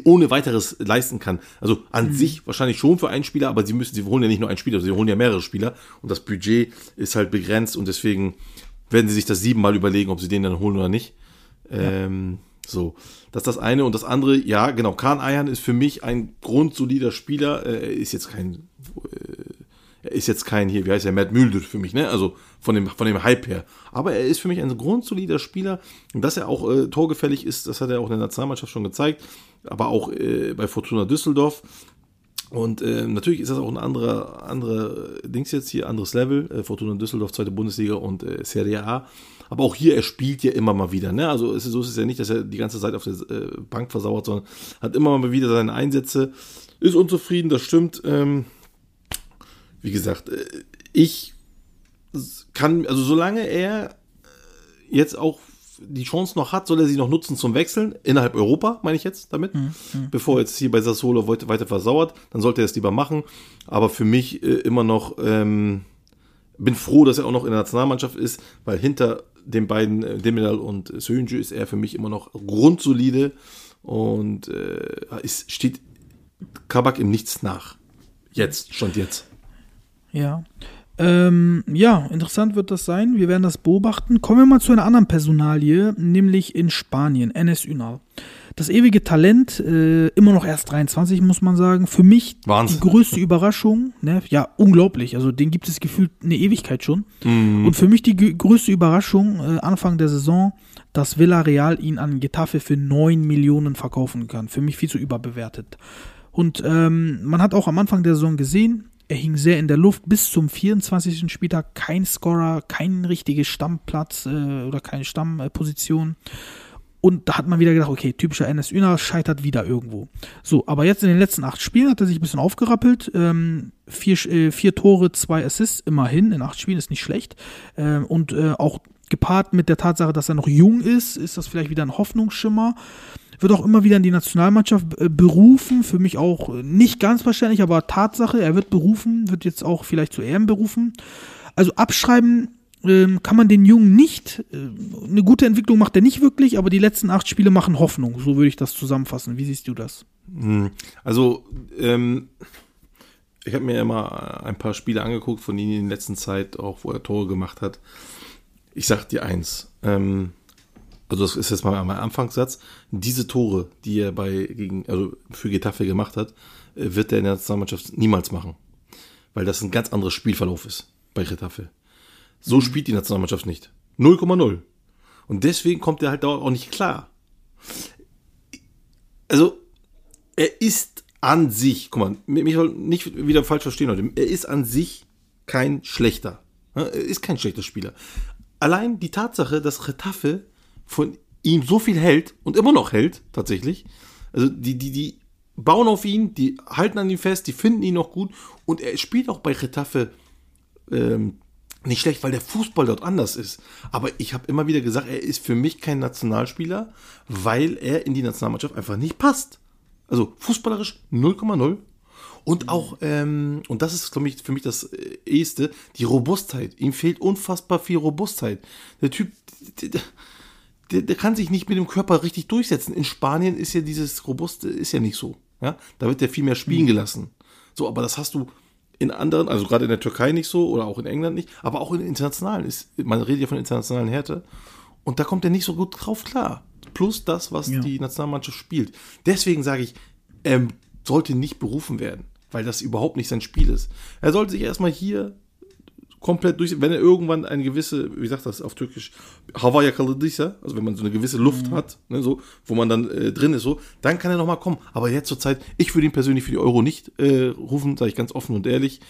S2: ohne weiteres leisten kann. Also an sich wahrscheinlich schon für einen Spieler, aber sie müssen, sie holen ja nicht nur einen Spieler, sie holen ja mehrere Spieler und das Budget ist halt begrenzt und deswegen werden sie sich das siebenmal überlegen, ob sie den dann holen oder nicht. Ähm, so, das ist das eine. Und das andere, ja, genau, Kahn Ayhan ist für mich ein grundsolider Spieler. Äh, er ist jetzt kein, äh, er ist jetzt kein hier, wie heißt er, Matt Müldür für mich, ne? Also von dem, von dem Hype her. Aber er ist für mich ein grundsolider Spieler. Dass er auch äh, torgefällig ist, das hat er auch in der Nationalmannschaft schon gezeigt. Aber auch äh, bei Fortuna Düsseldorf. Und äh, natürlich ist das auch ein anderer, anderer Dings jetzt hier, anderes Level. Äh, Fortuna Düsseldorf, zweite Bundesliga und äh, Serie A. Aber auch hier, er spielt ja immer mal wieder. Ne? Also ist, so ist es ja nicht, dass er die ganze Zeit auf der äh, Bank versauert, sondern hat immer mal wieder seine Einsätze. Ist unzufrieden, das stimmt. Ähm, wie gesagt, äh, ich kann, also solange er äh, jetzt auch die Chance noch hat, soll er sie noch nutzen zum Wechseln, innerhalb Europa, meine ich jetzt damit, bevor er jetzt hier bei Sassolo weiter, versauert, dann sollte er es lieber machen, aber für mich äh, immer noch, ähm, bin froh, dass er auch noch in der Nationalmannschaft ist, weil hinter den beiden, äh, Demirel und Sönjü, ist er für mich immer noch grundsolide und äh, es steht Kabak im Nichts nach. Jetzt, stand jetzt.
S1: Ja. Ähm, ja, interessant wird das sein. Wir werden das beobachten. Kommen wir mal zu einer anderen Personalie, nämlich in Spanien, Enes Ünal. Das ewige Talent, äh, immer noch erst 23, muss man sagen. Für mich
S2: Wahnsinn.
S1: die größte Überraschung. Ne? Ja, unglaublich. Also den gibt es gefühlt eine Ewigkeit schon. Und für mich die größte Überraschung äh, Anfang der Saison, dass Villarreal ihn an Getafe für 9 Millionen verkaufen kann. Für mich viel zu überbewertet. Und ähm, man hat auch am Anfang der Saison gesehen, er hing sehr in der Luft bis zum 24. Spieltag. Kein Scorer, kein richtiger Stammplatz äh, oder keine Stammposition. Und da hat man wieder gedacht, okay, typischer NS Üner scheitert wieder irgendwo. So, aber jetzt in den letzten acht Spielen hat er sich ein bisschen aufgerappelt. Ähm, vier, äh, vier Tore, zwei Assists, immerhin. In acht Spielen ist nicht schlecht. Ähm, und äh, auch gepaart mit der Tatsache, dass er noch jung ist, ist das vielleicht wieder ein Hoffnungsschimmer. Wird auch immer wieder in die Nationalmannschaft äh, berufen. Für mich auch äh, nicht ganz verständlich, aber Tatsache, er wird berufen, wird jetzt auch vielleicht zu EM berufen. Also abschreiben ähm, kann man den Jungen nicht. Äh, eine gute Entwicklung macht er nicht wirklich, aber die letzten acht Spiele machen Hoffnung. So würde ich das zusammenfassen. Wie siehst du das?
S2: Hm, Also, ähm, ich habe mir ja mal ein paar Spiele angeguckt von ihm in der letzten Zeit, auch wo er Tore gemacht hat. Ich sag dir eins, ähm, also das ist jetzt mal mein Anfangssatz, diese Tore, die er bei gegen, also für Getafe gemacht hat, äh, wird er in der Nationalmannschaft niemals machen. Weil das ein ganz anderes Spielverlauf ist bei Getafe. So spielt die Nationalmannschaft nicht. 0,0. Und deswegen kommt er halt auch nicht klar. Also, er ist an sich, guck mal, mich soll nicht wieder falsch verstehen, Leute. Er ist an sich kein schlechter. Er ist kein schlechter Spieler. Allein die Tatsache, dass Retafe von ihm so viel hält und immer noch hält, tatsächlich. Also, die, die, die bauen auf ihn, die halten an ihm fest, die finden ihn noch gut und er spielt auch bei Retafe ähm, nicht schlecht, weil der Fußball dort anders ist. Aber ich habe immer wieder gesagt, er ist für mich kein Nationalspieler, weil er in die Nationalmannschaft einfach nicht passt. Also fußballerisch 0,0. Und auch, ähm, und das ist, glaube ich, für mich das äh, Eheste, die Robustheit. Ihm fehlt unfassbar viel Robustheit. Der Typ, der, der, der kann sich nicht mit dem Körper richtig durchsetzen. In Spanien ist ja dieses Robuste, ist ja nicht so. Ja? Da wird der viel mehr spielen gelassen. So, aber das hast du in anderen, also gerade in der Türkei nicht so oder auch in England nicht, aber auch in internationalen ist, man redet ja von internationalen Härte und da kommt er nicht so gut drauf klar. Plus das, was
S1: Ja.
S2: die Nationalmannschaft spielt. Deswegen sage ich, er sollte nicht berufen werden, weil das überhaupt nicht sein Spiel ist. Er sollte sich erstmal hier komplett durch, wenn er irgendwann eine gewisse, wie sagt das auf Türkisch, Hava yakaladıysa, also wenn man so eine gewisse Luft hat, ne, so, wo man dann äh, drin ist, so, dann kann er nochmal kommen. Aber jetzt zur Zeit, ich würde ihn persönlich für die Euro nicht äh, rufen, sage ich ganz offen und ehrlich.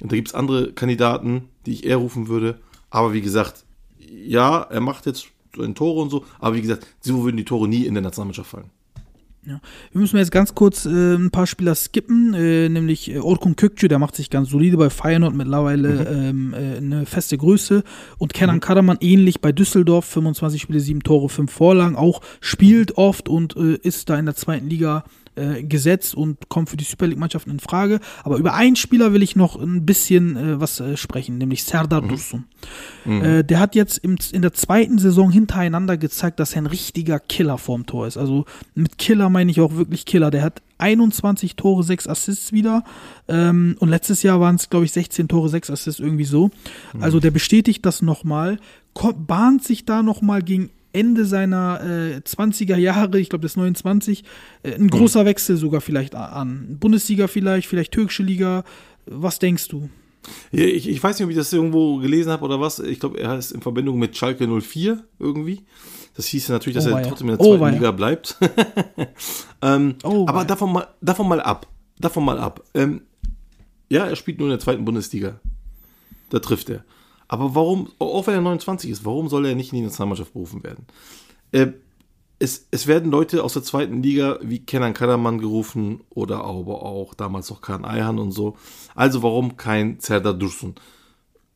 S2: Und da gibt es andere Kandidaten, die ich eher rufen würde. Aber wie gesagt, ja, er macht jetzt so ein Tore und so, aber wie gesagt, so würden die Tore nie in der Nationalmannschaft fallen.
S1: Ja. Wir müssen jetzt ganz kurz äh, ein paar Spieler skippen, äh, nämlich äh, Orkun Kökçü, der macht sich ganz solide bei Feyenoord mittlerweile mhm. ähm, äh, eine feste Größe und Kenan mhm. Karaman ähnlich bei Düsseldorf, 25 Spiele, 7 Tore, 5 Vorlagen, auch spielt oft und äh, ist da in der zweiten Liga äh, gesetzt und kommt für die Super League-Mannschaften in Frage. Aber über einen Spieler will ich noch ein bisschen äh, was äh, sprechen, nämlich Serdar mhm. Dursun. Mhm. Äh, der hat jetzt im, in der zweiten Saison hintereinander gezeigt, dass er ein richtiger Killer vorm Tor ist. Also mit Killer meine ich auch wirklich Killer. Der hat 21 Tore, 6 Assists wieder. Ähm, und letztes Jahr waren es, glaube ich, 16 Tore, 6 Assists, irgendwie so. Mhm. Also der bestätigt das nochmal, bahnt sich da nochmal gegen Ende seiner äh, 20er Jahre, ich glaube das 29, äh, ein großer mhm. Wechsel sogar vielleicht an. Bundesliga vielleicht, vielleicht türkische Liga. Was denkst du?
S2: Ich, ich weiß nicht, ob ich das irgendwo gelesen habe oder was. Ich glaube, er ist in Verbindung mit Schalke 04 irgendwie. Das hieß ja natürlich, dass oh, er trotzdem in der zweiten oh, Liga bleibt. ähm, oh, aber davon mal, davon mal ab. Davon mal ab. Ähm, ja, er spielt nur in der zweiten Bundesliga. Da trifft er. Aber warum, auch wenn er 29 ist, warum soll er nicht in die Nationalmannschaft berufen werden? Äh, es, es, werden Leute aus der zweiten Liga wie Kenan Karaman gerufen oder aber auch damals noch Kan Ayhan und so. Also warum kein Serdar Dursun?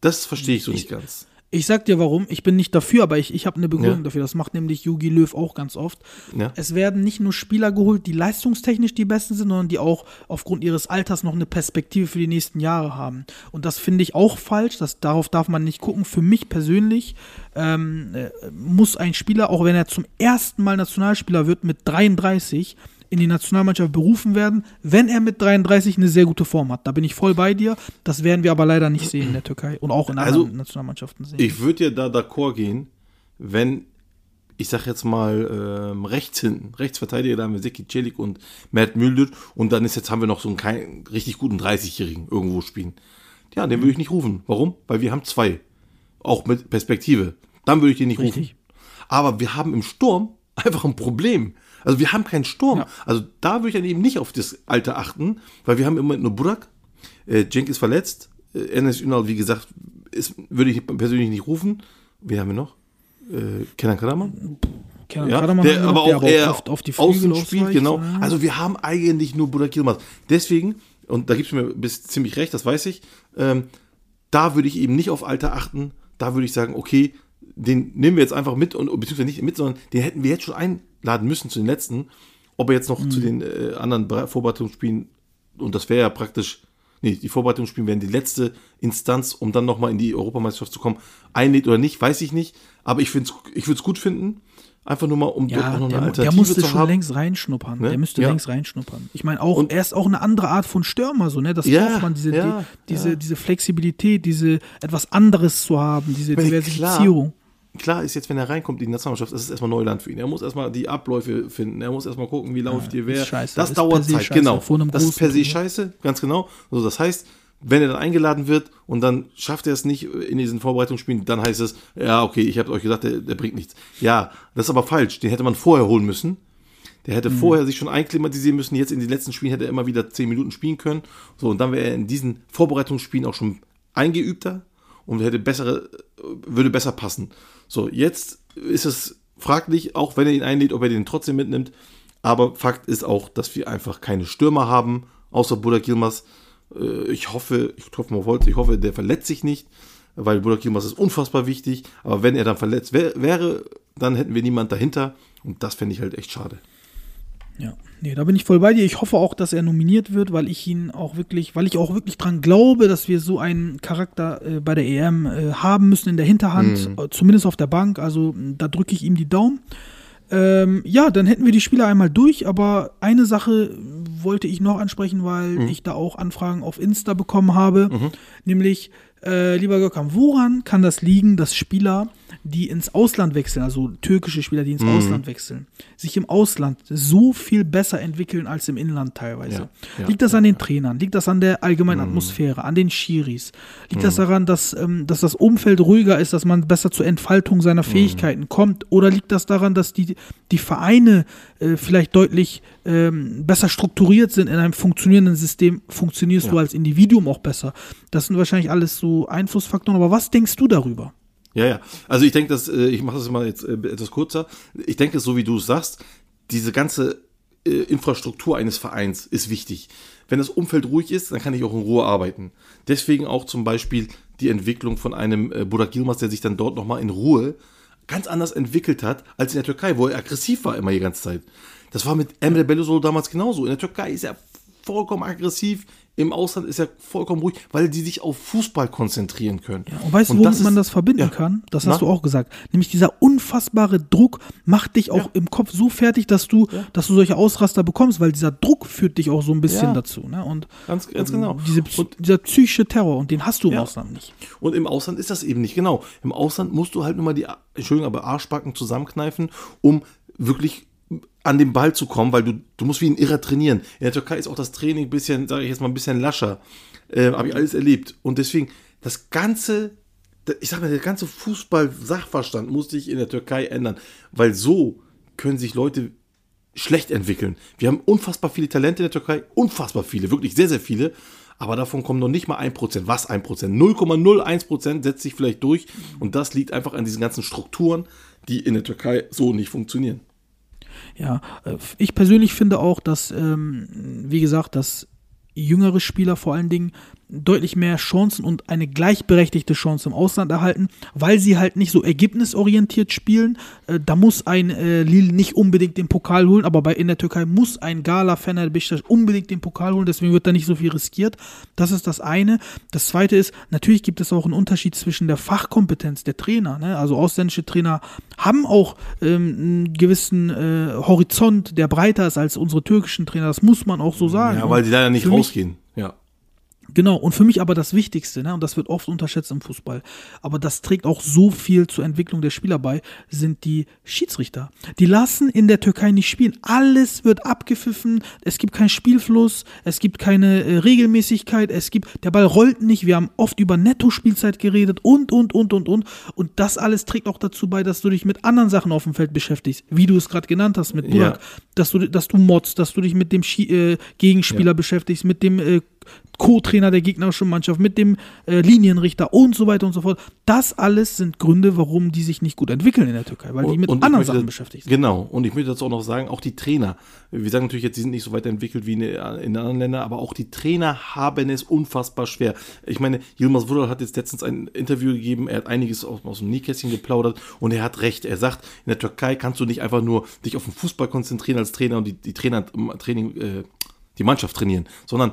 S2: Das verstehe ich so nicht ganz.
S1: Ich sag dir warum. Ich bin nicht dafür, aber ich, ich habe eine Begründung ja. dafür. Das macht nämlich Yugi Löw auch ganz oft. Ja. Es werden nicht nur Spieler geholt, die leistungstechnisch die besten sind, sondern die auch aufgrund ihres Alters noch eine Perspektive für die nächsten Jahre haben. Und das finde ich auch falsch. Das, darauf darf man nicht gucken. Für mich persönlich ähm, äh, muss ein Spieler, auch wenn er zum ersten Mal Nationalspieler wird mit 33, in die Nationalmannschaft berufen werden, wenn er mit 33 eine sehr gute Form hat. Da bin ich voll bei dir. Das werden wir aber leider nicht sehen in der Türkei und auch in also, anderen Nationalmannschaften sehen.
S2: Ich würde ja da d'accord gehen, wenn ich sag jetzt mal ähm, rechts hinten, Rechtsverteidiger, da haben wir Seki Celik und Mert Müldür und dann ist jetzt haben wir noch so einen kein, richtig guten 30-Jährigen irgendwo spielen. Ja, den würde ich nicht rufen. Warum? Weil wir haben zwei. Auch mit Perspektive. Dann würde ich den nicht richtig. rufen. Aber wir haben im Sturm einfach ein Problem. Also wir haben keinen Sturm. Ja. Also da würde ich dann eben nicht auf das Alter achten, weil wir haben immer nur Burak, äh, ist verletzt, äh, Enes Ünal, wie gesagt, ist, würde ich persönlich nicht rufen. Wen haben wir noch? Äh, Kenan Karaman? Kenan ja, Karaman der, aber auch eher auf, auf die Flügel spielt, genau. Ja. Also wir haben eigentlich nur Burak Yilmaz. Deswegen, und da gibst du mir bis ziemlich recht, das weiß ich, ähm, da würde ich eben nicht auf Alter achten. Da würde ich sagen, okay, den nehmen wir jetzt einfach mit und beziehungsweise nicht mit, sondern den hätten wir jetzt schon einladen müssen zu den letzten. Ob er jetzt noch mhm. zu den äh, anderen Vorbereitungsspielen, und das wäre ja praktisch, nee, die Vorbereitungsspiele wären die letzte Instanz, um dann nochmal in die Europameisterschaft zu kommen, einlädt oder nicht, weiß ich nicht. Aber ich, ich würde es gut finden. Einfach nur mal, um
S1: ja, dort noch eine der, Alternative der musste schon haben. längst reinschnuppern. Ne? Der müsste ja. längst reinschnuppern. Ich meine, auch, und, er ist auch eine andere Art von Stürmer, so, ne? Das ja, braucht man, diese, ja, die, diese, diese Flexibilität, diese etwas anderes zu haben, diese Diversifizierung.
S2: Klar klar ist jetzt, wenn er reinkommt in die Nationalmannschaft, ist es erstmal Neuland für ihn. Er muss erstmal die Abläufe finden. Er muss erstmal gucken, wie läuft ja, hier wer. Das, das dauert Zeit, scheiße. genau. Das ist per se scheiße, ganz genau. Also das heißt, wenn er dann eingeladen wird und dann schafft er es nicht in diesen Vorbereitungsspielen, dann heißt es, ja, okay, ich habe euch gesagt, der, der, bringt nichts. Ja, das ist aber falsch. Den hätte man vorher holen müssen. Der hätte mhm. vorher sich schon einklimatisieren müssen. Jetzt in den letzten Spielen hätte er immer wieder zehn Minuten spielen können. So, und dann wäre er in diesen Vorbereitungsspielen auch schon eingeübter und hätte bessere, würde besser passen. So, jetzt ist es fraglich, auch wenn er ihn einlädt, ob er den trotzdem mitnimmt. Aber Fakt ist auch, dass wir einfach keine Stürmer haben, außer Budak Yilmaz. Äh, ich hoffe, ich hoffe mal Holz, ich hoffe, der verletzt sich nicht, weil Budak Yilmaz ist unfassbar wichtig. Aber wenn er dann verletzt wär, wäre, dann hätten wir niemand dahinter. Und das fände ich halt echt schade.
S1: Ja, nee, da bin ich voll bei dir. Ich hoffe auch, dass er nominiert wird, weil ich ihn auch wirklich, weil ich auch wirklich dran glaube, dass wir so einen Charakter äh, bei der EM äh, haben müssen in der Hinterhand, mhm. Äh, zumindest auf der Bank. Also da drücke ich ihm die Daumen. Ähm, ja, dann hätten wir die Spieler einmal durch, aber eine Sache wollte ich noch ansprechen, weil mhm. ich da auch Anfragen auf Insta bekommen habe, mhm. nämlich äh, lieber Gökhan, woran kann das liegen, dass Spieler die ins Ausland wechseln, also türkische Spieler, die ins mhm. Ausland wechseln, sich im Ausland so viel besser entwickeln als im Inland teilweise. Ja, ja, liegt das an den Trainern? Liegt das an der allgemeinen mhm. Atmosphäre, an den Schiris? Liegt mhm. das daran, dass, ähm, dass das Umfeld ruhiger ist, dass man besser zur Entfaltung seiner mhm. Fähigkeiten kommt? Oder liegt das daran, dass die, die Vereine äh, vielleicht deutlich ähm, besser strukturiert sind in einem funktionierenden System? Funktionierst ja. du als Individuum auch besser? Das sind wahrscheinlich alles so Einflussfaktoren. Aber was denkst du darüber?
S2: Ja, ja. Also ich denke, dass äh, ich mache das mal jetzt äh, etwas kurzer. Ich denke, so wie du es sagst, diese ganze äh, Infrastruktur eines Vereins ist wichtig. Wenn das Umfeld ruhig ist, dann kann ich auch in Ruhe arbeiten. Deswegen auch zum Beispiel die Entwicklung von einem äh, Burak Yilmaz, der sich dann dort nochmal in Ruhe ganz anders entwickelt hat als in der Türkei, wo er aggressiv war immer die ganze Zeit. Das war mit Emre Belözoğlu damals genauso. In der Türkei ist er vollkommen aggressiv, im Ausland ist er vollkommen ruhig, weil die sich auf Fußball konzentrieren können.
S1: Ja, und weißt du, womit man das verbinden
S2: ja.
S1: kann? Das
S2: Na?
S1: hast du auch gesagt. Nämlich dieser unfassbare Druck macht dich auch
S2: Ja.
S1: im Kopf so fertig, dass du, dass du solche Ausraster bekommst, weil dieser Druck führt dich auch so ein bisschen dazu. Ne? Und
S2: Ganz, ganz genau.
S1: diese,
S2: Und
S1: dieser psychische Terror, und den hast du im. Ausland nicht.
S2: Und im Ausland ist das eben nicht, genau. Im Ausland musst du halt nur mal die, Entschuldigung, aber Arschbacken zusammenkneifen, um wirklich an den Ball zu kommen, weil du, du musst wie ein Irrer trainieren. In der Türkei ist auch das Training ein bisschen, sage ich jetzt mal, ein bisschen lascher. Äh, Habe ich alles erlebt. Und deswegen, das ganze, ich sag mal, der ganze Fußball-Sachverstand musste sich in der Türkei ändern, weil so können sich Leute schlecht entwickeln. Wir haben unfassbar viele Talente in der Türkei, unfassbar viele, wirklich sehr, sehr viele. Aber davon kommen noch nicht mal 1%. Was 1%? 0,01% setzt sich vielleicht durch. Und das liegt einfach an diesen ganzen Strukturen, die in der Türkei so nicht funktionieren.
S1: Ja, äh, ich persönlich finde auch, dass, ähm, wie gesagt, dass jüngere Spieler vor allen Dingen deutlich mehr Chancen und eine gleichberechtigte Chance im Ausland erhalten, weil sie halt nicht so ergebnisorientiert spielen. Äh, da muss ein äh, Lille nicht unbedingt den Pokal holen, aber bei in der Türkei muss ein Gala Fener Beşiktaş unbedingt den Pokal holen, deswegen wird da nicht so viel riskiert. Das ist das eine. Das zweite ist, natürlich gibt es auch einen Unterschied zwischen der Fachkompetenz der Trainer. Ne? Also ausländische Trainer haben auch ähm, einen gewissen äh, Horizont, der breiter ist als unsere türkischen Trainer. Das muss man auch so sagen.
S2: Ja, weil die leider nicht rausgehen. Ja.
S1: Genau, und für mich aber das Wichtigste, ne, und das wird oft unterschätzt im Fußball, aber das trägt auch so viel zur Entwicklung der Spieler bei, sind die Schiedsrichter. Die lassen in der Türkei nicht spielen. Alles wird abgepfiffen, es gibt keinen Spielfluss, es gibt keine äh, Regelmäßigkeit, es gibt, der Ball rollt nicht, wir haben oft über Netto-Spielzeit geredet und, und, und, und, und. Und das alles trägt auch dazu bei, dass du dich mit anderen Sachen auf dem Feld beschäftigst, wie du es gerade genannt hast, mit Burak,
S2: Ja.
S1: dass du, dass du motzt, dass du dich mit dem Schi äh, Gegenspieler beschäftigst, mit dem äh, Co-Trainer der gegnerischen Mannschaft, mit dem äh, Linienrichter und so weiter und so fort. Das alles sind Gründe, warum die sich nicht gut entwickeln in der Türkei, weil die mit anderen
S2: möchte
S1: Sachen beschäftigt sind.
S2: Genau. Und ich möchte dazu auch noch sagen, auch die Trainer. Wir sagen natürlich jetzt, die sind nicht so weiterentwickelt wie in, in anderen Ländern, aber auch die Trainer haben es unfassbar schwer. Ich meine, Yilmaz Vural hat jetzt letztens ein Interview gegeben, er hat einiges aus, aus dem Nähkästchen geplaudert und er hat recht. Er sagt, in der Türkei kannst du nicht einfach nur dich auf den Fußball konzentrieren als Trainer und die, die Trainer im Training, äh, die Mannschaft trainieren, sondern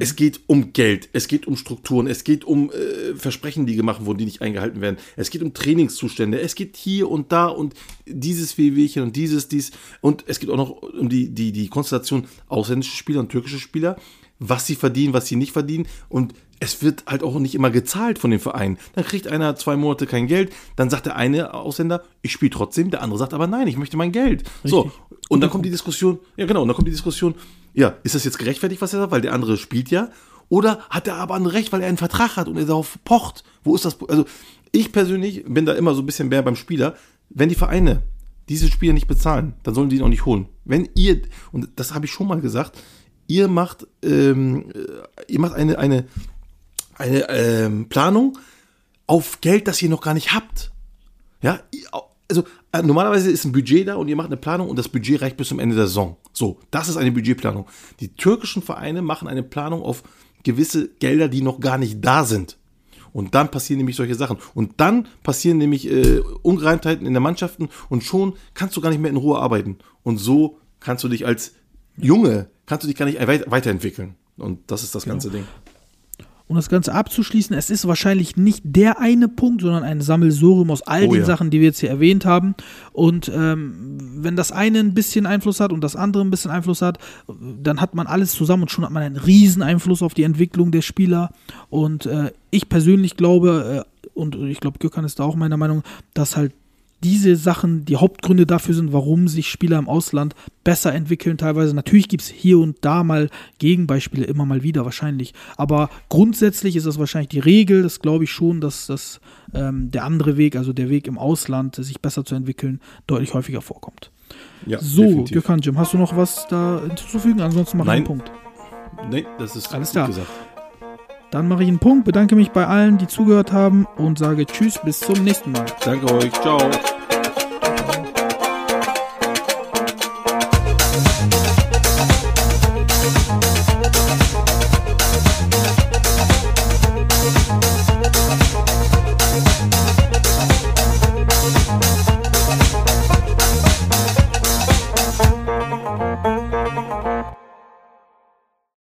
S2: es geht um Geld, es geht um Strukturen, es geht um äh, Versprechen, die gemacht wurden, die nicht eingehalten werden. Es geht um Trainingszustände, es geht hier und da und dieses Wehwehchen und dieses, dies. Und es geht auch noch um die, die, die Konstellation ausländische Spieler und türkische Spieler, was sie verdienen, was sie nicht verdienen. Und es wird halt auch nicht immer gezahlt von den Vereinen. Dann kriegt einer zwei Monate kein Geld, dann sagt der eine Ausländer, ich spiele trotzdem, der andere sagt aber nein, ich möchte mein Geld. So, und dann kommt die Diskussion, ja genau, und dann kommt die Diskussion, ja, ist das jetzt gerechtfertigt, was er sagt, weil der andere spielt ja? Oder hat er aber ein Recht, weil er einen Vertrag hat und er darauf pocht? Wo ist das? Also, ich persönlich bin da immer so ein bisschen mehr beim Spieler. Wenn die Vereine diese Spieler nicht bezahlen, dann sollen die ihn auch nicht holen. Wenn ihr, und das habe ich schon mal gesagt, ihr macht, ähm, äh, ihr macht eine, eine, eine ähm, Planung auf Geld, das ihr noch gar nicht habt. Ja, also normalerweise ist ein Budget da und ihr macht eine Planung und das Budget reicht bis zum Ende der Saison. So, das ist eine Budgetplanung. Die türkischen Vereine machen eine Planung auf gewisse Gelder, die noch gar nicht da sind. Und dann passieren nämlich solche Sachen. Und dann passieren nämlich äh, Ungereimtheiten in der Mannschaften und schon kannst du gar nicht mehr in Ruhe arbeiten. Und so kannst du dich als Junge, kannst du dich gar nicht weit- weiterentwickeln. Und das ist das ganze Ding.
S1: Um das Ganze abzuschließen, es ist wahrscheinlich nicht der eine Punkt, sondern ein Sammelsurium aus all
S2: Oh
S1: den
S2: ja.
S1: Sachen, die wir jetzt hier erwähnt haben. Und ähm, wenn das eine ein bisschen Einfluss hat und das andere ein bisschen Einfluss hat, dann hat man alles zusammen und schon hat man einen riesen Einfluss auf die Entwicklung der Spieler. Und äh, ich persönlich glaube, äh, und ich glaube, Gökhan ist da auch meiner Meinung, dass halt diese Sachen die Hauptgründe dafür sind, warum sich Spieler im Ausland besser entwickeln teilweise. Natürlich gibt es hier und da mal Gegenbeispiele, immer mal wieder wahrscheinlich. Aber grundsätzlich ist das wahrscheinlich die Regel. Das glaube ich schon, dass das ähm, der andere Weg, also der Weg im Ausland, sich besser zu entwickeln, deutlich häufiger vorkommt.
S2: Ja,
S1: So. Gökhan Jim, hast du noch was da hinzuzufügen? Ansonsten mache ich einen
S2: Nein.
S1: Punkt.
S2: Nee, das ist
S1: Alles klar.
S2: gesagt.
S1: Dann mache ich einen Punkt, bedanke mich bei allen, die zugehört haben und sage Tschüss, bis zum nächsten Mal.
S2: Danke euch. Ciao.